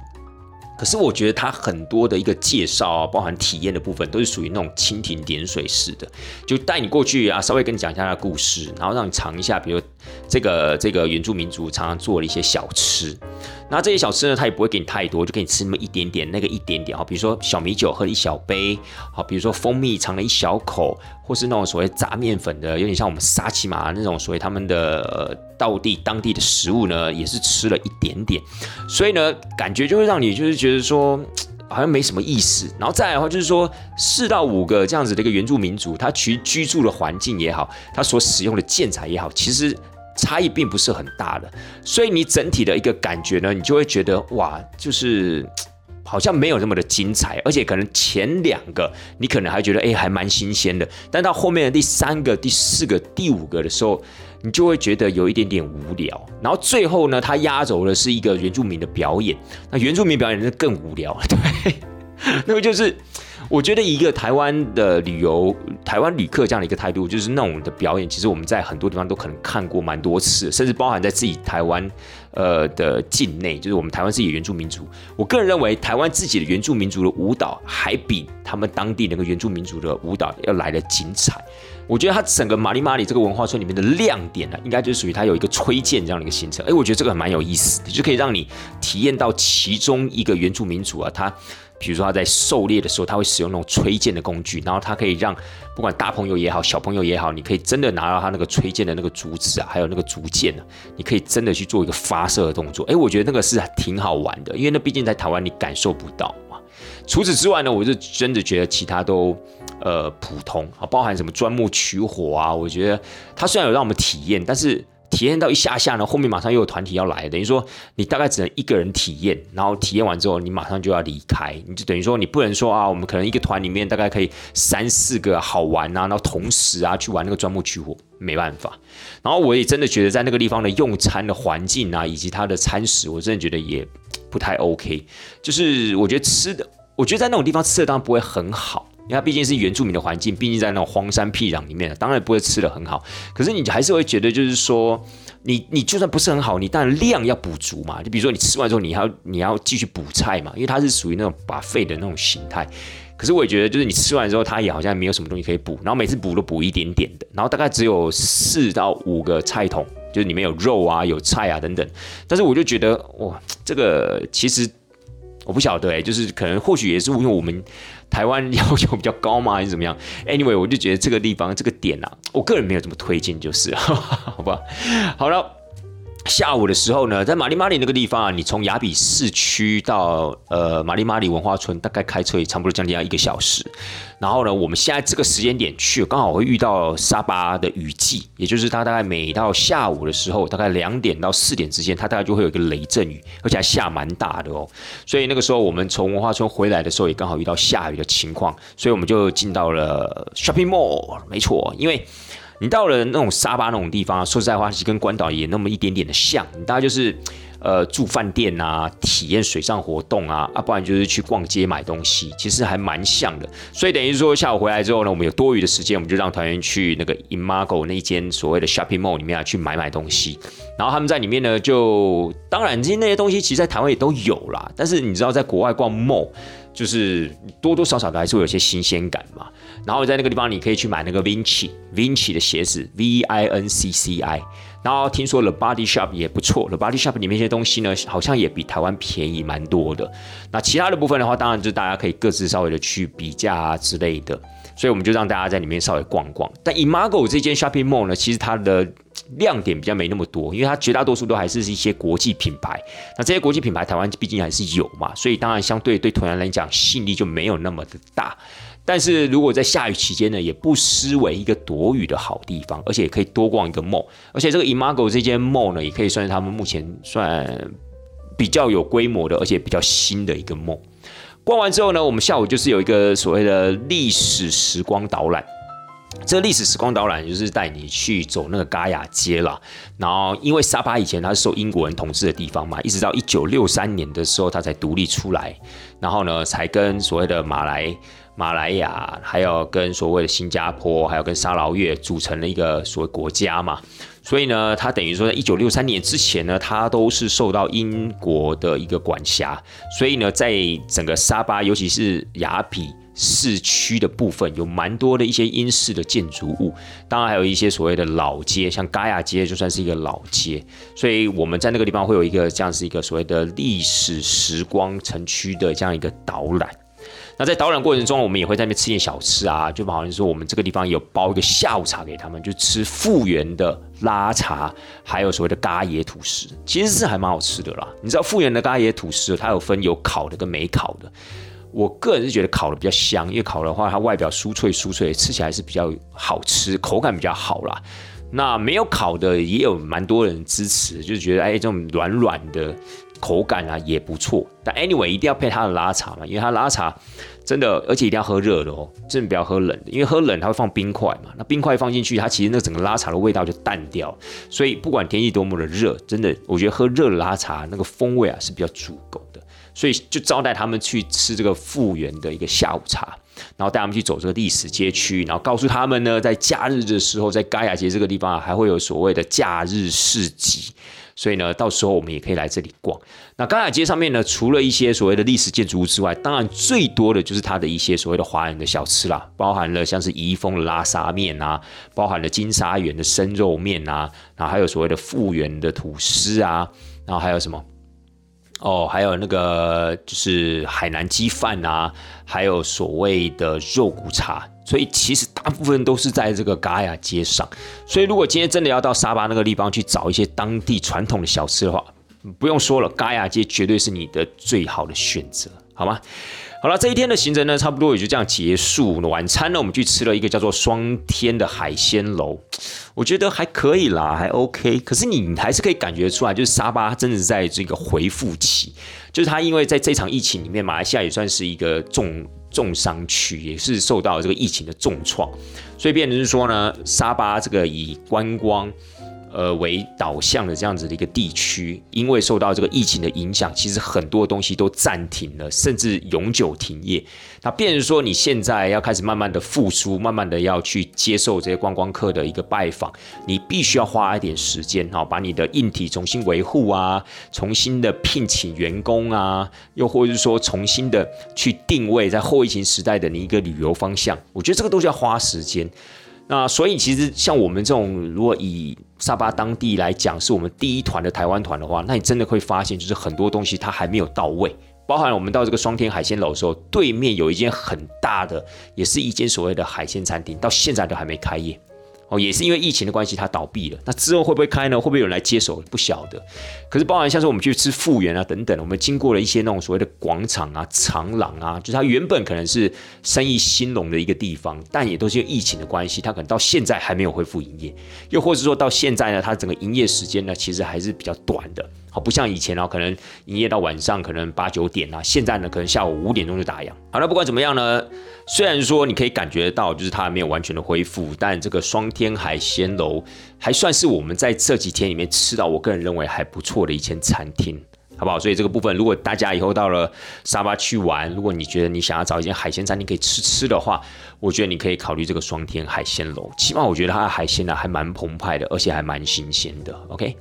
可是我觉得它很多的一个介绍啊，包含体验的部分，都是属于那种蜻蜓点水式的，就带你过去啊，稍微跟你讲一下它的故事，然后让你尝一下，比如这个这个原住民族常常做的一些小吃。那这些小吃呢，他也不会给你太多，就给你吃那么一点点，那个一点点哈。比如说小米酒喝了一小杯，好，比如说蜂蜜尝了一小口，或是那种所谓炸面粉的，有点像我们沙琪玛那种所谓他们的到地当地的食物呢，也是吃了一点点。所以呢，感觉就会让你就是觉得说好像没什么意思。然后再来的话，就是说四到五个这样子的一个原住民族，他其居住的环境也好，他所使用的建材也好，其实。差异并不是很大的，所以你整体的一个感觉呢，你就会觉得哇，就是好像没有那么的精彩，而且可能前两个你可能还觉得哎还蛮新鲜的，但到后面的第三个、第四个、第五个的时候，你就会觉得有一点点无聊。然后最后呢，它压轴的是一个原住民的表演，那原住民表演是更无聊，对，那个就是。我觉得一个台湾的旅游，台湾旅客这样的一个态度，就是那种的表演，其实我们在很多地方都可能看过蛮多次，甚至包含在自己台湾呃的境内，就是我们台湾自己的原住民族。我个人认为，台湾自己的原住民族的舞蹈，还比他们当地那个原住民族的舞蹈要来的精彩。我觉得它整个马里马里这个文化村里面的亮点呢，应该就是属于它有一个吹剑这样的一个行程。哎，我觉得这个蛮有意思的，就可以让你体验到其中一个原住民族啊，他。比如说他在狩猎的时候，他会使用那种吹箭的工具，然后他可以让不管大朋友也好，小朋友也好，你可以真的拿到他那个吹箭的那个竹子啊，还有那个竹箭呢，你可以真的去做一个发射的动作。哎，我觉得那个是挺好玩的，因为那毕竟在台湾你感受不到嘛。除此之外呢，我就真的觉得其他都呃普通啊，包含什么钻木取火啊，我觉得它虽然有让我们体验，但是。体验到一下下呢，后面马上又有团体要来，等于说你大概只能一个人体验，然后体验完之后你马上就要离开，你就等于说你不能说啊，我们可能一个团里面大概可以三四个好玩啊，然后同时啊去玩那个钻木取火，没办法。然后我也真的觉得在那个地方的用餐的环境啊，以及它的餐食，我真的觉得也不太 OK。就是我觉得吃的，我觉得在那种地方吃的当然不会很好。因为它毕竟是原住民的环境，毕竟在那种荒山僻壤里面，当然不会吃的很好。可是你还是会觉得，就是说，你你就算不是很好，你当然量要补足嘛。就比如说你吃完之后，你要你要继续补菜嘛，因为它是属于那种把肺的那种形态。可是我也觉得，就是你吃完之后，它也好像没有什么东西可以补，然后每次补都补一点点的，然后大概只有四到五个菜桶，就是里面有肉啊、有菜啊等等。但是我就觉得，哇，这个其实我不晓得哎，就是可能或许也是因为我们。台湾要求比较高吗，还是怎么样？Anyway，我就觉得这个地方这个点啊，我个人没有这么推荐，就是，好吧。好了，下午的时候呢，在马里马里那个地方啊，你从雅比市区到呃马里马里文化村，大概开车也差不多将近要一个小时。然后呢，我们现在这个时间点去，刚好会遇到沙巴的雨季，也就是它大概每到下午的时候，大概两点到四点之间，它大概就会有一个雷阵雨，而且还下蛮大的哦。所以那个时候我们从文化村回来的时候，也刚好遇到下雨的情况，所以我们就进到了 shopping mall。没错，因为。你到了那种沙巴那种地方，说实在话，其实跟关岛也那么一点点的像。你大概就是，呃，住饭店啊，体验水上活动啊，啊，不然就是去逛街买东西，其实还蛮像的。所以等于说下午回来之后呢，我们有多余的时间，我们就让团员去那个 Imago 那一间所谓的 shopping mall 里面啊去买买东西。然后他们在里面呢，就当然这些那些东西，其实在台湾也都有啦。但是你知道，在国外逛 mall。就是多多少少的还是会有些新鲜感嘛。然后在那个地方，你可以去买那个 Vinci Vinci 的鞋子，V I N C C I。然后听说了 Body Shop 也不错，了 Body Shop 里面一些东西呢，好像也比台湾便宜蛮多的。那其他的部分的话，当然就大家可以各自稍微的去比价啊之类的。所以我们就让大家在里面稍微逛逛。但 Imago 这间 Shopping Mall 呢，其实它的亮点比较没那么多，因为它绝大多数都还是一些国际品牌。那这些国际品牌，台湾毕竟还是有嘛，所以当然相对对团员来讲吸引力就没有那么的大。但是如果在下雨期间呢，也不失为一个躲雨的好地方，而且也可以多逛一个 mall。而且这个 Imago 这间 mall 呢，也可以算是他们目前算比较有规模的，而且比较新的一个 mall。逛完之后呢，我们下午就是有一个所谓的历史时光导览。这个历史时光导览就是带你去走那个嘎雅街了。然后，因为沙巴以前它是受英国人统治的地方嘛，一直到一九六三年的时候，它才独立出来。然后呢，才跟所谓的马来、马来亚，还有跟所谓的新加坡，还有跟沙劳越组成了一个所谓国家嘛。所以呢，它等于说在一九六三年之前呢，它都是受到英国的一个管辖。所以呢，在整个沙巴，尤其是雅比。市区的部分有蛮多的一些英式的建筑物，当然还有一些所谓的老街，像嘎亚街就算是一个老街，所以我们在那个地方会有一个这样是一个所谓的历史时光城区的这样一个导览。那在导览过程中，我们也会在那边吃点小吃啊，就好像说我们这个地方有包一个下午茶给他们，就吃复原的拉茶，还有所谓的嘎野吐司，其实是还蛮好吃的啦。你知道复原的嘎野吐司，它有分有烤的跟没烤的。我个人是觉得烤的比较香，因为烤的话，它外表酥脆酥脆，吃起来是比较好吃，口感比较好啦。那没有烤的也有蛮多人支持，就是觉得哎，这种软软的口感啊也不错。但 anyway 一定要配它的拉茶嘛，因为它拉茶真的，而且一定要喝热的哦，真的不要喝冷的，因为喝冷它会放冰块嘛，那冰块放进去，它其实那整个拉茶的味道就淡掉。所以不管天气多么的热，真的我觉得喝热的拉茶那个风味啊是比较足够。所以就招待他们去吃这个复原的一个下午茶，然后带他们去走这个历史街区，然后告诉他们呢，在假日的时候，在嘎雅街这个地方还会有所谓的假日市集，所以呢，到时候我们也可以来这里逛。那嘎雅街上面呢，除了一些所谓的历史建筑物之外，当然最多的就是它的一些所谓的华人的小吃啦，包含了像是怡丰拉沙面啊，包含了金沙园的生肉面啊，然后还有所谓的复原的吐司啊，然后还有什么？哦，还有那个就是海南鸡饭啊，还有所谓的肉骨茶，所以其实大部分都是在这个嘎雅街上。所以如果今天真的要到沙巴那个地方去找一些当地传统的小吃的话，不用说了，嘎雅街绝对是你的最好的选择，好吗？好了，这一天的行程呢，差不多也就这样结束。晚餐呢，我们去吃了一个叫做双天的海鲜楼，我觉得还可以啦，还 OK。可是你还是可以感觉出来，就是沙巴真的在这个回复期，就是它因为在这场疫情里面，马来西亚也算是一个重重伤区，也是受到这个疫情的重创，所以变成是说呢，沙巴这个以观光。呃，为导向的这样子的一个地区，因为受到这个疫情的影响，其实很多东西都暂停了，甚至永久停业。那变成说，你现在要开始慢慢的复苏，慢慢的要去接受这些观光客的一个拜访，你必须要花一点时间哈，把你的硬体重新维护啊，重新的聘请员工啊，又或者是说重新的去定位在后疫情时代的你一个旅游方向。我觉得这个都是要花时间。那所以其实像我们这种，如果以沙巴当地来讲，是我们第一团的台湾团的话，那你真的会发现，就是很多东西它还没有到位。包含我们到这个双天海鲜楼的时候，对面有一间很大的，也是一间所谓的海鲜餐厅，到现在都还没开业。哦，也是因为疫情的关系，它倒闭了。那之后会不会开呢？会不会有人来接手？不晓得。可是包含像是我们去吃复原啊等等，我们经过了一些那种所谓的广场啊、长廊啊，就是它原本可能是生意兴隆的一个地方，但也都是因为疫情的关系，它可能到现在还没有恢复营业，又或者说到现在呢，它整个营业时间呢，其实还是比较短的。好，不像以前哦，可能营业到晚上可能八九点啊，现在呢，可能下午五点钟就打烊。好了，不管怎么样呢，虽然说你可以感觉到就是它还没有完全的恢复，但这个双天海鲜楼还算是我们在这几天里面吃到我个人认为还不错的一间餐厅，好不好？所以这个部分，如果大家以后到了沙巴去玩，如果你觉得你想要找一间海鲜餐厅可以吃吃的话，我觉得你可以考虑这个双天海鲜楼。起码我觉得它的海鲜呢还蛮澎湃的，而且还蛮新鲜的。OK。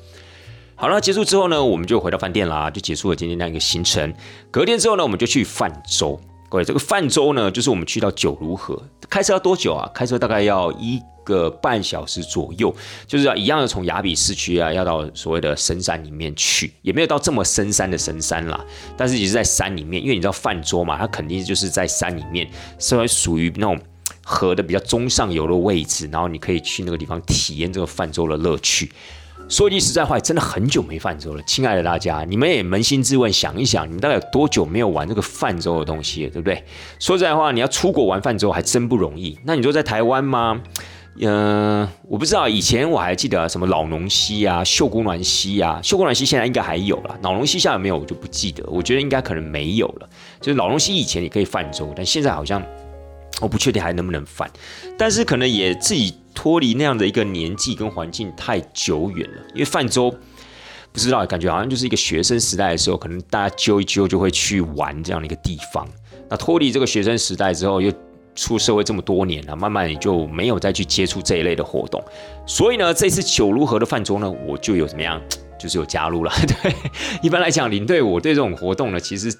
好了，结束之后呢，我们就回到饭店啦，就结束了今天那一个行程。隔天之后呢，我们就去泛舟。各位，这个泛舟呢，就是我们去到九如河，开车要多久啊？开车大概要一个半小时左右，就是要一样的从雅比市区啊，要到所谓的深山里面去，也没有到这么深山的深山啦，但是也是在山里面，因为你知道泛舟嘛，它肯定就是在山里面，稍微属于那种河的比较中上游的位置，然后你可以去那个地方体验这个泛舟的乐趣。说句实在话，真的很久没泛舟了，亲爱的大家，你们也扪心自问，想一想，你们大概有多久没有玩这个泛舟的东西了，对不对？说实在话，你要出国玩泛舟还真不容易。那你说在台湾吗？嗯，我不知道。以前我还记得什么老农溪啊、秀姑峦溪啊，秀姑峦溪现在应该还有了，老农溪下有没有我就不记得。我觉得应该可能没有了。就是老农溪以前也可以泛舟，但现在好像我不确定还能不能泛，但是可能也自己。脱离那样的一个年纪跟环境太久远了，因为泛舟不知道，感觉好像就是一个学生时代的时候，可能大家揪一揪就会去玩这样的一个地方。那脱离这个学生时代之后，又出社会这么多年了，慢慢也就没有再去接触这一类的活动。所以呢，这次九如河的泛舟呢，我就有怎么样，就是有加入了。对，一般来讲，领队我对这种活动呢，其实。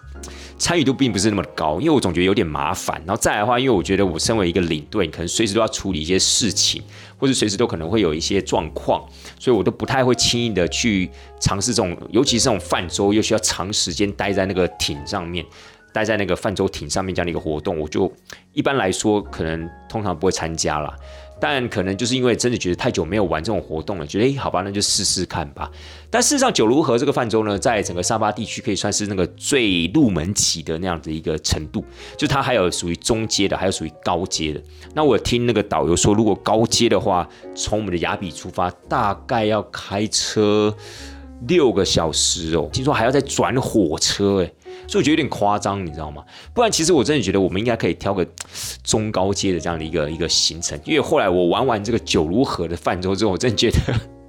参与度并不是那么高，因为我总觉得有点麻烦。然后再来的话，因为我觉得我身为一个领队，可能随时都要处理一些事情，或者随时都可能会有一些状况，所以我都不太会轻易的去尝试这种，尤其是这种泛舟又需要长时间待在那个艇上面，待在那个泛舟艇上面这样的一个活动，我就一般来说可能通常不会参加了。但可能就是因为真的觉得太久没有玩这种活动了，觉得哎，好吧，那就试试看吧。但事实上，九如河这个泛舟呢，在整个沙巴地区可以算是那个最入门级的那样的一个程度，就它还有属于中阶的，还有属于高阶的。那我听那个导游说，如果高阶的话，从我们的雅比出发，大概要开车六个小时哦，听说还要再转火车，哎。所以我觉得有点夸张，你知道吗？不然其实我真的觉得我们应该可以挑个中高阶的这样的一个一个行程。因为后来我玩完这个九如河的泛舟之后，我真的觉得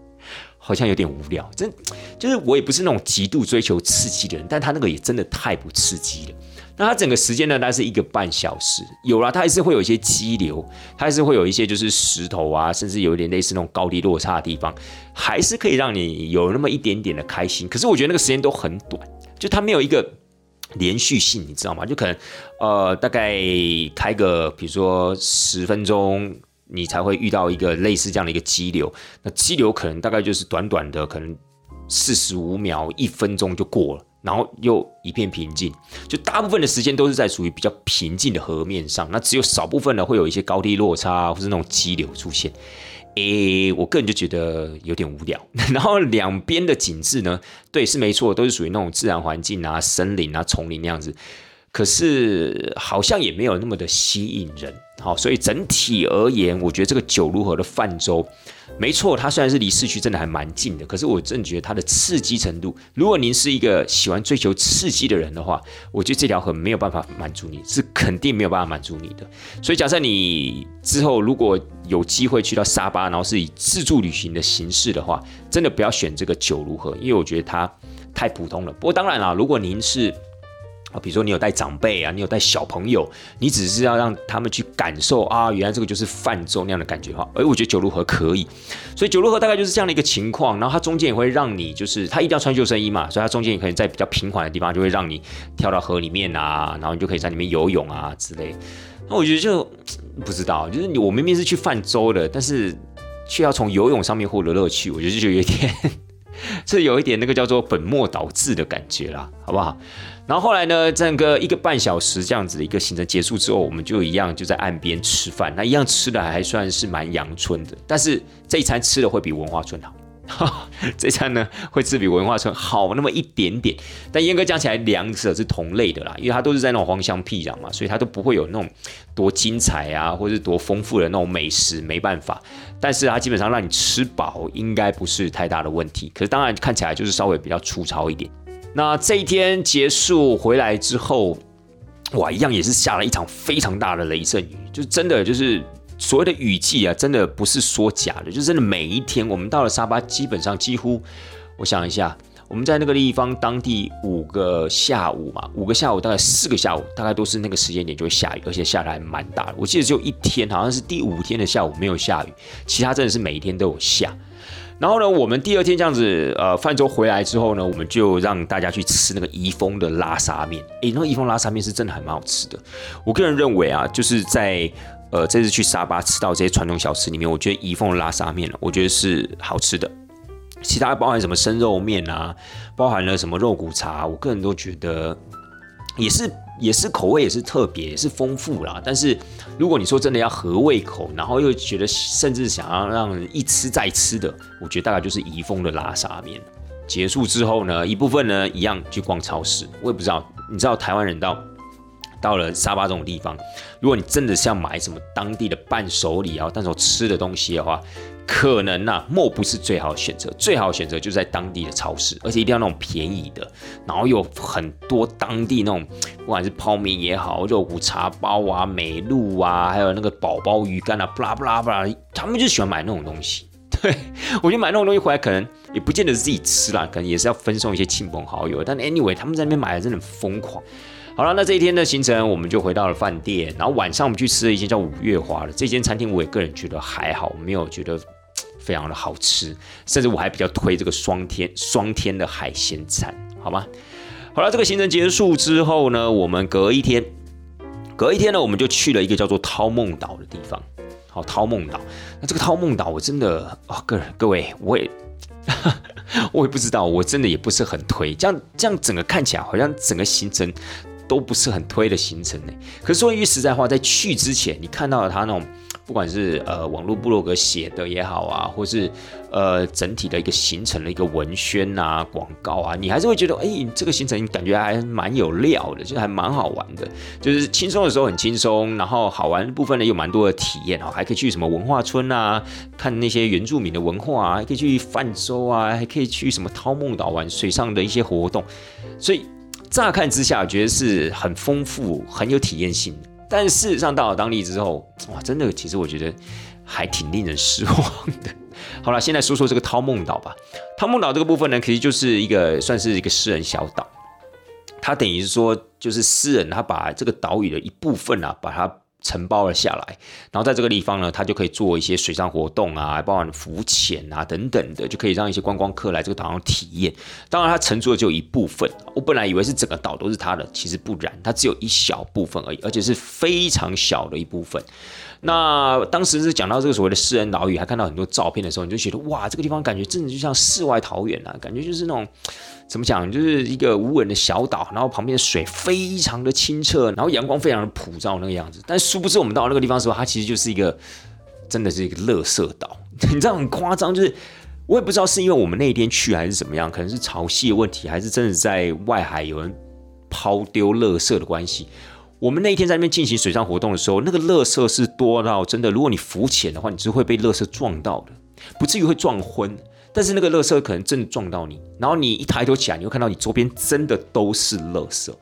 好像有点无聊。真就是我也不是那种极度追求刺激的人，但他那个也真的太不刺激了。那它整个时间呢，大概是一个半小时。有了，它还是会有一些激流，它还是会有一些就是石头啊，甚至有一点类似那种高低落差的地方，还是可以让你有那么一点点的开心。可是我觉得那个时间都很短，就它没有一个。连续性你知道吗？就可能，呃，大概开个，比如说十分钟，你才会遇到一个类似这样的一个激流。那激流可能大概就是短短的，可能四十五秒、一分钟就过了，然后又一片平静。就大部分的时间都是在属于比较平静的河面上，那只有少部分呢会有一些高低落差或是那种激流出现。诶，我个人就觉得有点无聊。然后两边的景致呢，对，是没错，都是属于那种自然环境啊、森林啊、丛林那样子。可是好像也没有那么的吸引人。好，所以整体而言，我觉得这个九如河的泛舟。没错，它虽然是离市区真的还蛮近的，可是我真觉得它的刺激程度，如果您是一个喜欢追求刺激的人的话，我觉得这条河没有办法满足你，是肯定没有办法满足你的。所以假设你之后如果有机会去到沙巴，然后是以自助旅行的形式的话，真的不要选这个九如河，因为我觉得它太普通了。不过当然啦，如果您是啊，比如说你有带长辈啊，你有带小朋友，你只是要让他们去感受啊，原来这个就是泛舟那样的感觉的话，哎，我觉得九如河可以。所以九如河大概就是这样的一个情况，然后它中间也会让你，就是它一定要穿救生衣嘛，所以它中间也可以在比较平缓的地方，就会让你跳到河里面啊，然后你就可以在里面游泳啊之类。那我觉得就 不知道，就是我明明是去泛舟的，但是却要从游泳上面获得乐趣，我觉得就有点。这有一点那个叫做本末倒置的感觉啦，好不好？然后后来呢，整个一个半小时这样子的一个行程结束之后，我们就一样就在岸边吃饭，那一样吃的还算是蛮阳春的，但是这一餐吃的会比文化村好。这餐呢会吃比文化村好那么一点点，但严格讲起来，两者是同类的啦，因为它都是在那种荒乡僻壤嘛，所以它都不会有那种多精彩啊，或是多丰富的那种美食，没办法。但是它基本上让你吃饱，应该不是太大的问题。可是当然看起来就是稍微比较粗糙一点。那这一天结束回来之后，哇，一样也是下了一场非常大的雷阵雨，就真的就是。所谓的雨季啊，真的不是说假的，就真的每一天，我们到了沙巴，基本上几乎，我想一下，我们在那个地方当地五个下午嘛，五个下午大概四个下午，大概都是那个时间点就会下雨，而且下的还蛮大的。我记得只有一天，好像是第五天的下午没有下雨，其他真的是每一天都有下。然后呢，我们第二天这样子，呃，泛舟回来之后呢，我们就让大家去吃那个怡丰的拉沙面。诶，那个怡丰拉沙面是真的还蛮好吃的。我个人认为啊，就是在呃，这次去沙巴吃到这些传统小吃里面，我觉得怡丰拉沙面我觉得是好吃的。其他包含什么生肉面啊，包含了什么肉骨茶，我个人都觉得也是也是口味也是特别，也是丰富啦。但是如果你说真的要合胃口，然后又觉得甚至想要让人一吃再吃的，我觉得大概就是怡丰的拉沙面。结束之后呢，一部分呢一样去逛超市，我也不知道，你知道台湾人到。到了沙巴这种地方，如果你真的是要买什么当地的伴手礼啊，但是我吃的东西的话，可能呐，莫不是最好的选择。最好的选择就在当地的超市，而且一定要那种便宜的，然后有很多当地那种，不管是泡面也好，肉骨茶包啊、美露啊，还有那个宝宝鱼干啊，布拉布拉布拉，他们就喜欢买那种东西。对我觉得买那种东西回来，可能也不见得是自己吃啦，可能也是要分送一些亲朋好友。但 anyway，他们在那边买的真的很疯狂。好了，那这一天的行程我们就回到了饭店，然后晚上我们去吃了一间叫五月花的这间餐厅，我也个人觉得还好，没有觉得非常的好吃，甚至我还比较推这个双天双天的海鲜餐，好吗？好了，这个行程结束之后呢，我们隔一天，隔一天呢，我们就去了一个叫做涛梦岛的地方。好，涛梦岛，那这个涛梦岛我真的啊，个人各位我也 我也不知道，我真的也不是很推，这样这样整个看起来好像整个行程。都不是很推的行程呢。可是说一句实在话，在去之前，你看到了他那种，不管是呃网络部落格写的也好啊，或是呃整体的一个行程的一个文宣啊、广告啊，你还是会觉得，哎，这个行程感觉还蛮有料的，就还蛮好玩的。就是轻松的时候很轻松，然后好玩的部分呢有蛮多的体验哦，还可以去什么文化村啊，看那些原住民的文化啊，还可以去泛舟啊，还可以去什么涛梦岛玩水上的一些活动，所以。乍看之下，觉得是很丰富、很有体验性的，但事实上到了当地之后，哇，真的，其实我觉得还挺令人失望的。好了，现在说说这个涛梦岛吧。涛梦岛这个部分呢，其实就是一个算是一个私人小岛，它等于说，就是私人他把这个岛屿的一部分啊，把它。承包了下来，然后在这个地方呢，它就可以做一些水上活动啊，包含浮潜啊等等的，就可以让一些观光客来这个岛上体验。当然，它乘坐的只有一部分，我本来以为是整个岛都是它的，其实不然，它只有一小部分而已，而且是非常小的一部分。那当时是讲到这个所谓的私人岛屿，还看到很多照片的时候，你就觉得哇，这个地方感觉真的就像世外桃源啊，感觉就是那种。怎么讲？就是一个无人的小岛，然后旁边的水非常的清澈，然后阳光非常的普照那个样子。但殊不知，我们到那个地方的时候，它其实就是一个，真的是一个垃圾岛。你知道很夸张，就是我也不知道是因为我们那一天去还是怎么样，可能是潮汐的问题，还是真的在外海有人抛丢垃圾的关系。我们那一天在那边进行水上活动的时候，那个垃圾是多到真的，如果你浮潜的话，你是会被垃圾撞到的，不至于会撞昏。但是那个垃圾可能真的撞到你，然后你一抬头起来，你会看到你周边真的都是垃圾。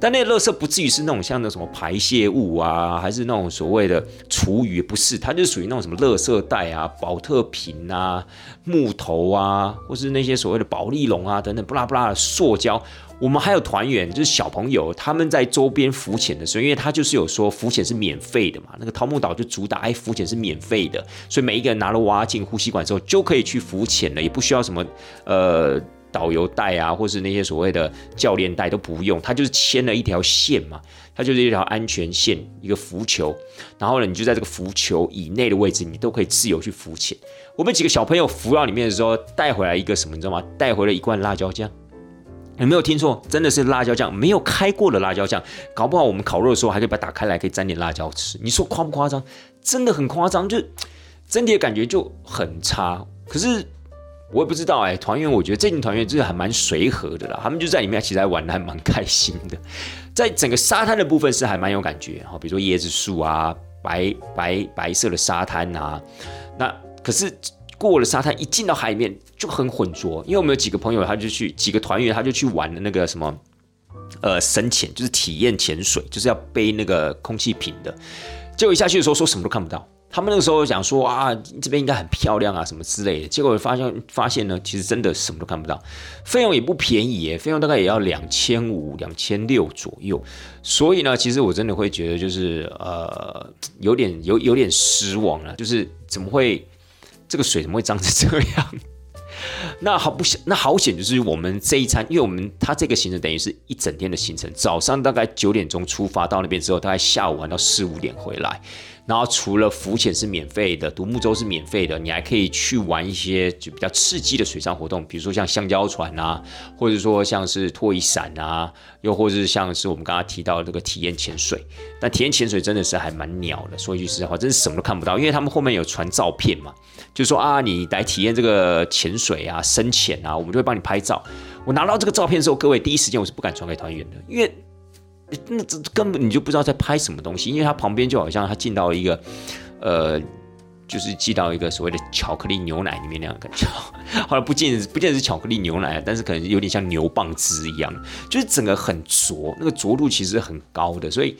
但那个垃圾不至于是那种像那什么排泄物啊，还是那种所谓的厨余，不是，它就属于那种什么垃圾袋啊、保特瓶啊、木头啊，或是那些所谓的保利龙啊等等，不拉不拉的塑胶。我们还有团员，就是小朋友，他们在周边浮潜的时候，因为他就是有说浮潜是免费的嘛，那个桃木岛就主打哎浮潜是免费的，所以每一个人拿了蛙镜、呼吸管之后就可以去浮潜了，也不需要什么呃导游带啊，或是那些所谓的教练带都不用，他就是牵了一条线嘛，它就是一条安全线，一个浮球，然后呢，你就在这个浮球以内的位置，你都可以自由去浮潜。我们几个小朋友浮到里面的时候，带回来一个什么，你知道吗？带回了一罐辣椒酱。有没有听错？真的是辣椒酱，没有开过的辣椒酱，搞不好我们烤肉的时候还可以把它打开来，可以沾点辣椒吃。你说夸不夸张？真的很夸张，就整体的感觉就很差。可是我也不知道哎，团员我觉得这群团员真的还蛮随和的啦，他们就在里面其实还玩的还蛮开心的。在整个沙滩的部分是还蛮有感觉，哈，比如说椰子树啊，白白白色的沙滩啊，那可是。过了沙滩，一进到海里面就很浑浊。因为我们有几个朋友，他就去几个团员，他就去玩的那个什么，呃，深潜，就是体验潜水，就是要背那个空气瓶的。结果一下去的时候，说什么都看不到。他们那个时候想说啊，这边应该很漂亮啊，什么之类的。结果发现发现呢，其实真的什么都看不到。费用也不便宜耶，费用大概也要两千五、两千六左右。所以呢，其实我真的会觉得就是呃，有点有有点失望了，就是怎么会？这个水怎么会脏成这样？那好不险，那好险，就是我们这一餐，因为我们他这个行程等于是一整天的行程，早上大概九点钟出发到那边之后，大概下午玩到四五点回来。然后除了浮潜是免费的，独木舟是免费的，你还可以去玩一些就比较刺激的水上活动，比如说像香蕉船啊，或者说像是拖衣伞啊，又或者是像是我们刚刚提到这个体验潜水。但体验潜水真的是还蛮鸟的，说一句实在话，真是什么都看不到，因为他们后面有传照片嘛，就说啊，你来体验这个潜水啊、深潜啊，我们就会帮你拍照。我拿到这个照片之后，各位第一时间我是不敢传给团员的，因为。那这根本你就不知道在拍什么东西，因为它旁边就好像它进到一个，呃，就是进到一个所谓的巧克力牛奶里面那样感觉。后来不见不见是巧克力牛奶，但是可能有点像牛蒡汁一样，就是整个很浊，那个浊度其实很高的。所以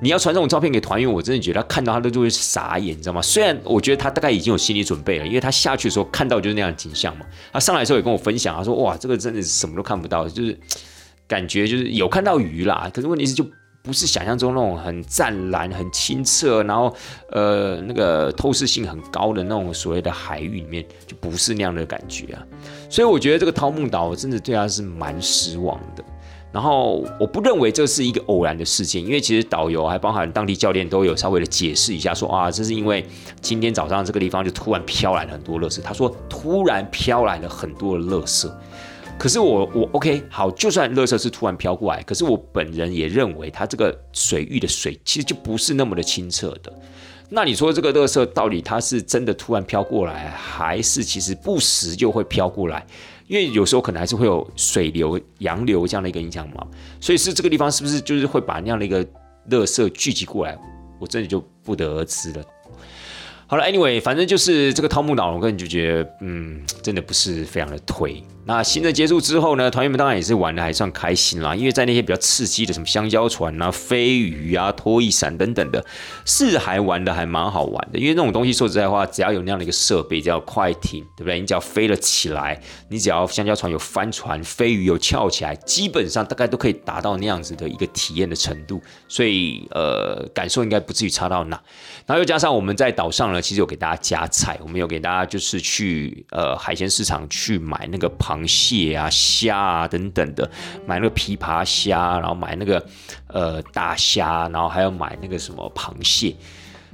你要传这种照片给团员，我真的觉得他看到他都就会傻眼，你知道吗？虽然我觉得他大概已经有心理准备了，因为他下去的时候看到就是那样的景象嘛。他上来的时候也跟我分享，他说：“哇，这个真的是什么都看不到，就是。”感觉就是有看到鱼啦，可是问题是就不是想象中那种很湛蓝、很清澈，然后呃那个透视性很高的那种所谓的海域里面，就不是那样的感觉啊。所以我觉得这个桃木岛我真的对他是蛮失望的。然后我不认为这是一个偶然的事件，因为其实导游还包含当地教练都有稍微的解释一下，说啊这是因为今天早上这个地方就突然飘来了很多垃圾。他说突然飘来了很多的垃圾。可是我我 OK 好，就算垃圾是突然飘过来，可是我本人也认为它这个水域的水其实就不是那么的清澈的。那你说这个垃圾到底它是真的突然飘过来，还是其实不时就会飘过来？因为有时候可能还是会有水流、洋流这样的一个影响嘛。所以是这个地方是不是就是会把那样的一个垃圾聚集过来？我真的就不得而知了。好了，Anyway，反正就是这个汤姆岛，我个人就觉得，嗯，真的不是非常的推。那行程结束之后呢，团员们当然也是玩的还算开心啦，因为在那些比较刺激的什么香蕉船啊、飞鱼啊、拖衣伞等等的，是还玩的还蛮好玩的。因为那种东西说实在话，只要有那样的一个设备叫快艇，对不对？你只要飞了起来，你只要香蕉船有翻船，飞鱼有翘起来，基本上大概都可以达到那样子的一个体验的程度。所以呃，感受应该不至于差到哪。然后又加上我们在岛上呢，其实有给大家加菜，我们有给大家就是去呃海鲜市场去买那个螃。螃蟹啊、虾啊等等的，买那个琵琶虾，然后买那个呃大虾，然后还要买那个什么螃蟹。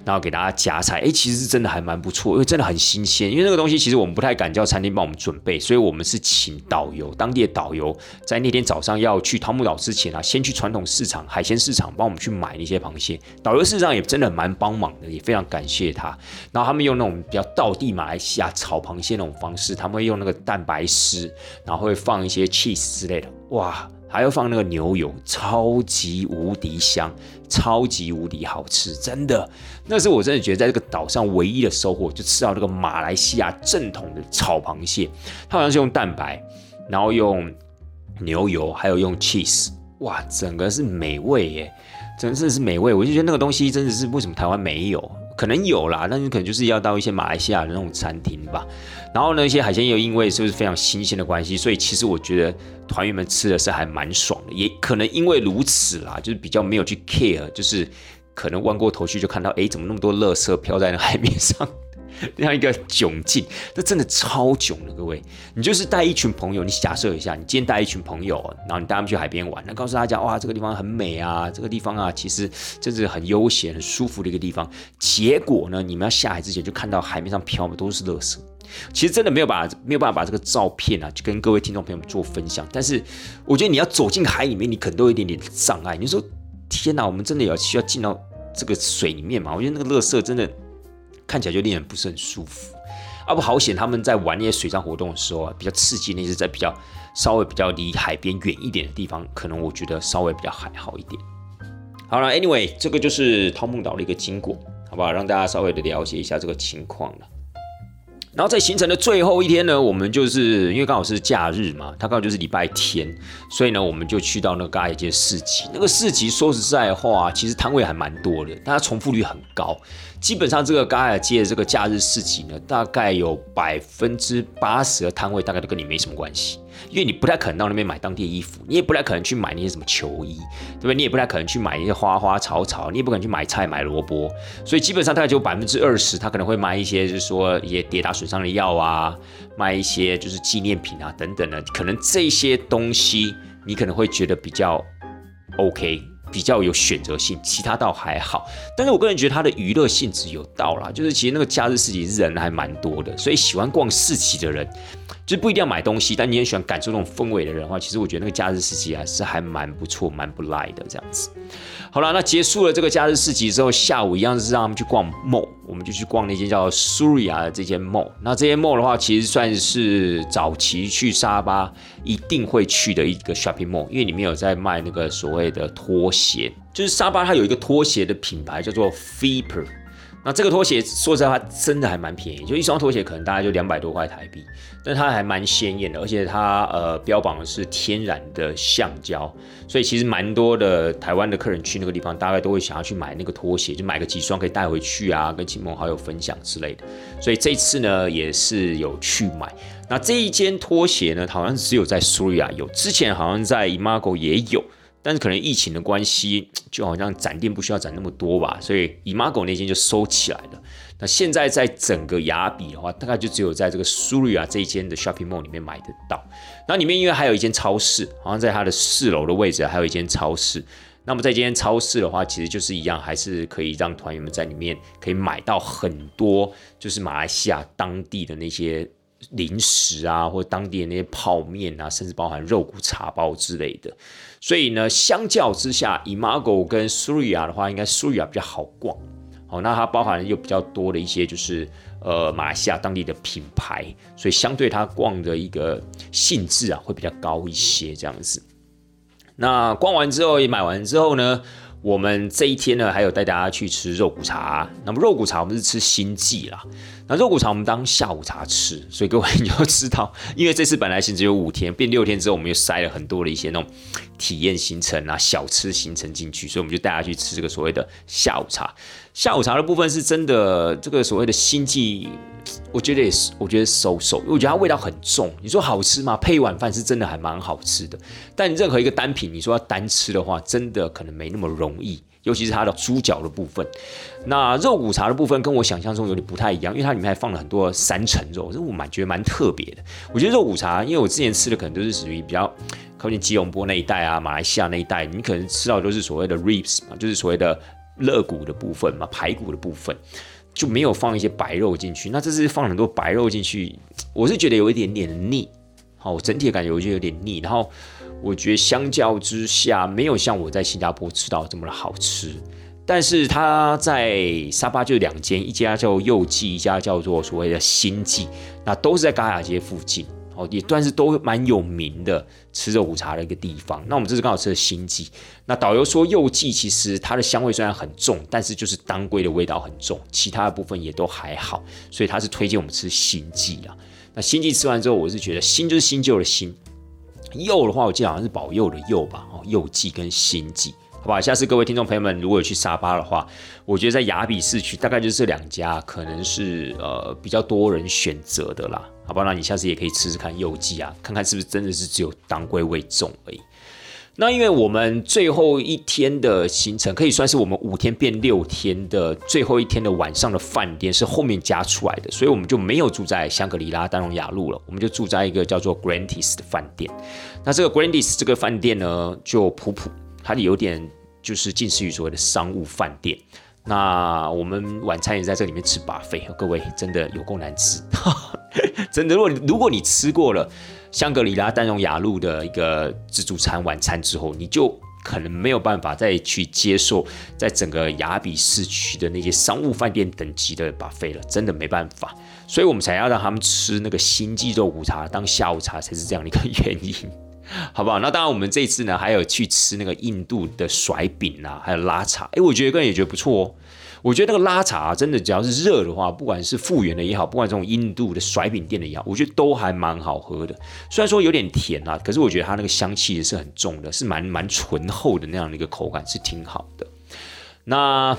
然后给大家夹菜，哎，其实是真的还蛮不错，因为真的很新鲜。因为那个东西其实我们不太敢叫餐厅帮我们准备，所以我们是请导游，当地的导游在那天早上要去汤姆岛之前啊，先去传统市场、海鲜市场帮我们去买那些螃蟹。导游事实上也真的蛮帮忙的，也非常感谢他。然后他们用那种比较道地马来西亚炒螃蟹那种方式，他们会用那个蛋白丝，然后会放一些 cheese 之类的，哇！还要放那个牛油，超级无敌香，超级无敌好吃，真的，那是我真的觉得在这个岛上唯一的收获，就吃到这个马来西亚正统的炒螃蟹，它好像是用蛋白，然后用牛油，还有用 cheese，哇，整个是美味耶，真的是美味，我就觉得那个东西真的是为什么台湾没有？可能有啦，但是可能就是要到一些马来西亚的那种餐厅吧。然后呢，一些海鲜又因为是不是非常新鲜的关系，所以其实我觉得团员们吃的是还蛮爽的。也可能因为如此啦，就是比较没有去 care，就是可能弯过头去就看到，哎，怎么那么多垃圾飘在那海面上？那样一个窘境，那真的超囧的，各位。你就是带一群朋友，你假设一下，你今天带一群朋友，然后你带他们去海边玩，那告诉大家，哇，这个地方很美啊，这个地方啊，其实真是很悠闲、很舒服的一个地方。结果呢，你们要下海之前就看到海面上飘的都是垃圾。其实真的没有把没有办法把这个照片啊，就跟各位听众朋友们做分享。但是我觉得你要走进海里面，你可能都有一点点障碍。你说天哪，我们真的要需要进到这个水里面嘛？我觉得那个垃圾真的。看起来就令人不是很舒服，啊不好险！他们在玩那些水上活动的时候啊，比较刺激，那是在比较稍微比较离海边远一点的地方，可能我觉得稍微比较还好一点。好了，Anyway，这个就是汤梦岛的一个经过，好不好？让大家稍微的了解一下这个情况了。然后在行程的最后一天呢，我们就是因为刚好是假日嘛，它刚好就是礼拜天，所以呢，我们就去到那个嘎野街市集。那个市集说实在话，其实摊位还蛮多的，但它重复率很高。基本上这个嘎雅街的这个假日市集呢，大概有百分之八十的摊位大概都跟你没什么关系，因为你不太可能到那边买当地衣服，你也不太可能去买那些什么球衣，对不对？你也不太可能去买一些花花草草，你也不可能去买菜买萝卜，所以基本上大概就百分之二十，他可能会卖一些就是说一些跌打损伤的药啊，卖一些就是纪念品啊等等的，可能这些东西你可能会觉得比较 OK。比较有选择性，其他倒还好。但是我个人觉得它的娱乐性质有到啦，就是其实那个假日市集人还蛮多的，所以喜欢逛市集的人。就不一定要买东西，但你很喜欢感受那种氛围的人的话，其实我觉得那个假日市集还是还蛮不错、蛮不赖的这样子。好了，那结束了这个假日市集之后，下午一样是让他们去逛 mall，我们就去逛那间叫 Surya 的这间 mall。那这间 mall 的话，其实算是早期去沙巴一定会去的一个 shopping mall，因为里面有在卖那个所谓的拖鞋，就是沙巴它有一个拖鞋的品牌叫做 Feper。那这个拖鞋说实在话，真的还蛮便宜，就一双拖鞋可能大概就两百多块台币，但它还蛮鲜艳的，而且它呃标榜的是天然的橡胶，所以其实蛮多的台湾的客人去那个地方，大概都会想要去买那个拖鞋，就买个几双可以带回去啊，跟亲朋好友分享之类的。所以这次呢也是有去买。那这一间拖鞋呢，好像只有在苏瑞亚有，之前好像在 Imago 也有。但是可能疫情的关系，就好像展店不需要展那么多吧，所以以马狗那间就收起来了。那现在在整个雅比的话，大概就只有在这个苏瑞亚这一间的 shopping mall 里面买得到。那里面因为还有一间超市，好像在它的四楼的位置还有一间超市。那么在这间超市的话，其实就是一样，还是可以让团员们在里面可以买到很多，就是马来西亚当地的那些。零食啊，或者当地的那些泡面啊，甚至包含肉骨茶包之类的。所以呢，相较之下，Imago 跟 Suria 的话，应该 Suria 比较好逛。好，那它包含又比较多的一些，就是呃马来西亚当地的品牌，所以相对它逛的一个性质啊，会比较高一些这样子。那逛完之后，也买完之后呢？我们这一天呢，还有带大家去吃肉骨茶。那么肉骨茶我们是吃新记啦，那肉骨茶我们当下午茶吃，所以各位你要知道，因为这次本来行程有五天，变六天之后，我们又塞了很多的一些那种体验行程啊、小吃行程进去，所以我们就带大家去吃这个所谓的下午茶。下午茶的部分是真的，这个所谓的新记。我觉得也是，我觉得收手，因为我觉得它味道很重。你说好吃吗？配一碗饭是真的还蛮好吃的。但任何一个单品，你说要单吃的话，真的可能没那么容易。尤其是它的猪脚的部分，那肉骨茶的部分跟我想象中有点不太一样，因为它里面还放了很多三层肉，这我蛮觉得蛮特别的。我觉得肉骨茶，因为我之前吃的可能都是属于比较靠近吉隆坡那一带啊，马来西亚那一带，你可能吃到都是所谓的 ribs 嘛，就是所谓的肋骨的部分嘛，排骨的部分。就没有放一些白肉进去，那这是放很多白肉进去，我是觉得有一点点腻，好，整体感觉我就有点腻。然后我觉得相较之下，没有像我在新加坡吃到这么的好吃。但是它在沙巴就两间，一家叫右记，一家叫做所谓的新记，那都是在嘎雅街附近。哦，也算是都蛮有名的吃肉骨茶的一个地方。那我们这次刚好吃的新记，那导游说右记其实它的香味虽然很重，但是就是当归的味道很重，其他的部分也都还好，所以他是推荐我们吃新记啊。那新记吃完之后，我是觉得新就是新旧的新，右的话我记得好像是保佑的佑吧，哦，右记跟新记。好吧，下次各位听众朋友们，如果有去沙巴的话，我觉得在雅比市区大概就是这两家，可能是呃比较多人选择的啦。好吧，那你下次也可以吃吃看柚记啊，看看是不是真的是只有当归味重而已。那因为我们最后一天的行程可以算是我们五天变六天的最后一天的晚上的饭店是后面加出来的，所以我们就没有住在香格里拉丹龙雅路了，我们就住在一个叫做 Grandis 的饭店。那这个 Grandis 这个饭店呢，就普普，它有点就是近似于所谓的商务饭店。那我们晚餐也在这里面吃把费，各位真的有够难吃，真的。如果如果你吃过了香格里拉丹荣雅路的一个自助餐晚餐之后，你就可能没有办法再去接受在整个雅比市区的那些商务饭店等级的把费了，真的没办法。所以我们才要让他们吃那个新鸡肉骨茶当下午茶，才是这样的一个原因。好不好？那当然，我们这次呢还有去吃那个印度的甩饼啊，还有拉茶。哎，我觉得个人也觉得不错哦。我觉得那个拉茶真的，只要是热的话，不管是复原的也好，不管这种印度的甩饼店的也好，我觉得都还蛮好喝的。虽然说有点甜啊，可是我觉得它那个香气也是很重的，是蛮蛮醇厚的那样的一个口感，是挺好的。那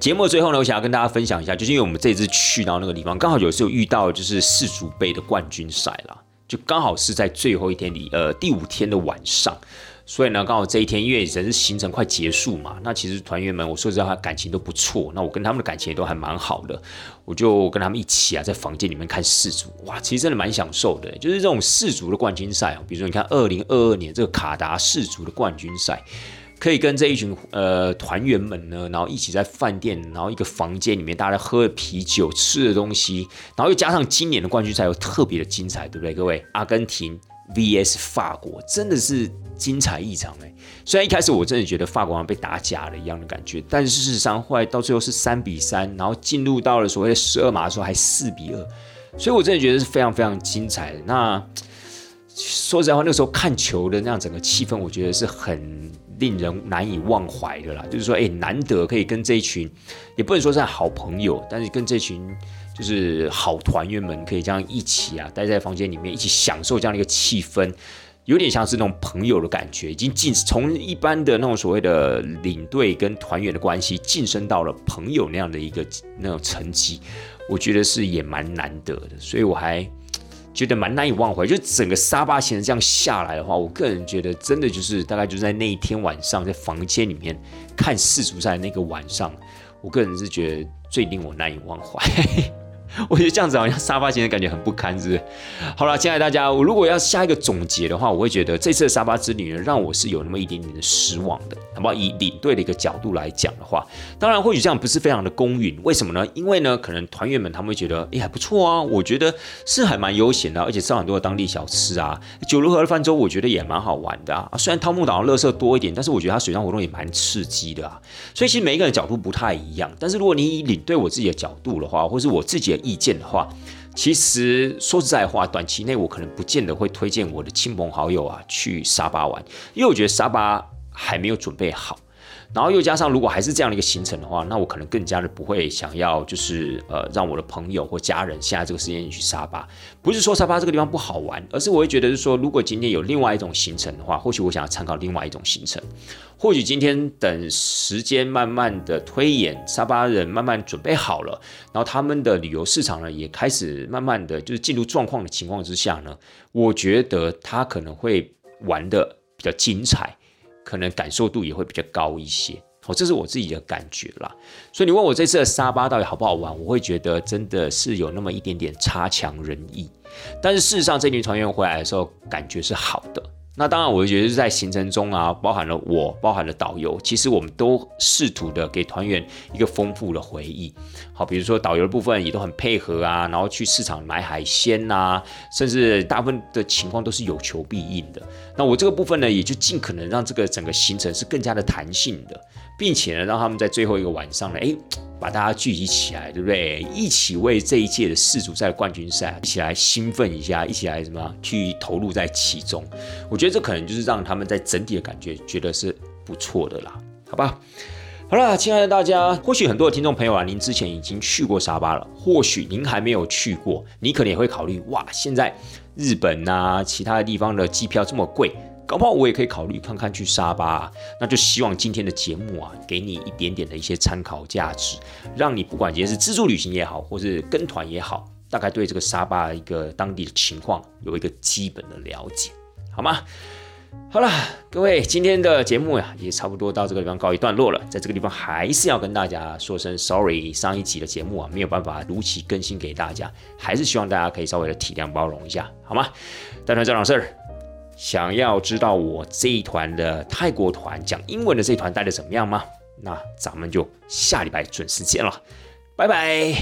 节目最后呢，我想要跟大家分享一下，就是因为我们这次去到那个地方，刚好有时候遇到就是世足杯的冠军赛啦。就刚好是在最后一天里，呃，第五天的晚上，所以呢，刚好这一天，因为人是行程快结束嘛，那其实团员们，我说实话，感情都不错，那我跟他们的感情也都还蛮好的，我就跟他们一起啊，在房间里面看世足，哇，其实真的蛮享受的，就是这种世足的冠军赛啊，比如说你看二零二二年这个卡达世足的冠军赛。可以跟这一群呃团员们呢，然后一起在饭店，然后一个房间里面，大家喝啤酒、吃的东西，然后又加上今年的冠军赛又特别的精彩，对不对？各位，阿根廷 VS 法国真的是精彩异常哎！虽然一开始我真的觉得法国好像被打假了一样的感觉，但是事实上后来到最后是三比三，然后进入到了所谓的十二码的时候还四比二，所以我真的觉得是非常非常精彩的。那说实在话，那个时候看球的那样整个气氛，我觉得是很。令人难以忘怀的啦，就是说，哎，难得可以跟这一群，也不能说是好朋友，但是跟这群就是好团员们，可以这样一起啊，待在房间里面，一起享受这样的一个气氛，有点像是那种朋友的感觉，已经晋从一般的那种所谓的领队跟团员的关系，晋升到了朋友那样的一个那种层级，我觉得是也蛮难得的，所以我还。觉得蛮难以忘怀，就整个沙巴行程这样下来的话，我个人觉得真的就是大概就在那一天晚上，在房间里面看世足赛那个晚上，我个人是觉得最令我难以忘怀。我觉得这样子好像沙发型的感觉很不堪，是不是？好了，亲爱的大家，我如果要下一个总结的话，我会觉得这次的沙发之旅呢，让我是有那么一点点的失望的，好不好？以领队的一个角度来讲的话，当然或许这样不是非常的公允，为什么呢？因为呢，可能团员们他们会觉得，哎，还不错啊，我觉得是还蛮悠闲的，而且吃很多的当地小吃啊，九如河的泛舟，我觉得也蛮好玩的啊。虽然汤姆岛上乐色多一点，但是我觉得它水上活动也蛮刺激的啊。所以其实每一个人角度不太一样，但是如果你以领队我自己的角度的话，或是我自己的。意见的话，其实说实在话，短期内我可能不见得会推荐我的亲朋好友啊去沙巴玩，因为我觉得沙巴还没有准备好。然后又加上，如果还是这样的一个行程的话，那我可能更加的不会想要，就是呃，让我的朋友或家人现在这个时间去沙巴。不是说沙巴这个地方不好玩，而是我会觉得是说，如果今天有另外一种行程的话，或许我想要参考另外一种行程。或许今天等时间慢慢的推演，沙巴人慢慢准备好了，然后他们的旅游市场呢也开始慢慢的就是进入状况的情况之下呢，我觉得他可能会玩的比较精彩。可能感受度也会比较高一些，哦，这是我自己的感觉啦。所以你问我这次的沙巴到底好不好玩，我会觉得真的是有那么一点点差强人意。但是事实上，这群团员回来的时候，感觉是好的。那当然，我觉得是在行程中啊，包含了我，包含了导游，其实我们都试图的给团员一个丰富的回忆。好，比如说导游的部分也都很配合啊，然后去市场买海鲜呐，甚至大部分的情况都是有求必应的。那我这个部分呢，也就尽可能让这个整个行程是更加的弹性的，并且呢，让他们在最后一个晚上呢，哎。把大家聚集起来，对不对？一起为这一届的世足赛冠军赛一起来兴奋一下，一起来什么去投入在其中。我觉得这可能就是让他们在整体的感觉觉得是不错的啦，好吧？好了，亲爱的大家，或许很多的听众朋友啊，您之前已经去过沙巴了，或许您还没有去过，你可能也会考虑哇，现在日本啊，其他的地方的机票这么贵。搞不好我也可以考虑看看去沙巴啊。那就希望今天的节目啊，给你一点点的一些参考价值，让你不管今天是自助旅行也好，或是跟团也好，大概对这个沙巴一个当地的情况有一个基本的了解，好吗？好了，各位，今天的节目呀，也差不多到这个地方告一段落了。在这个地方还是要跟大家说声 sorry，上一集的节目啊，没有办法如期更新给大家，还是希望大家可以稍微的体谅包容一下，好吗？大团站长事。想要知道我这一团的泰国团讲英文的这一团带的怎么样吗？那咱们就下礼拜准时见了拜拜。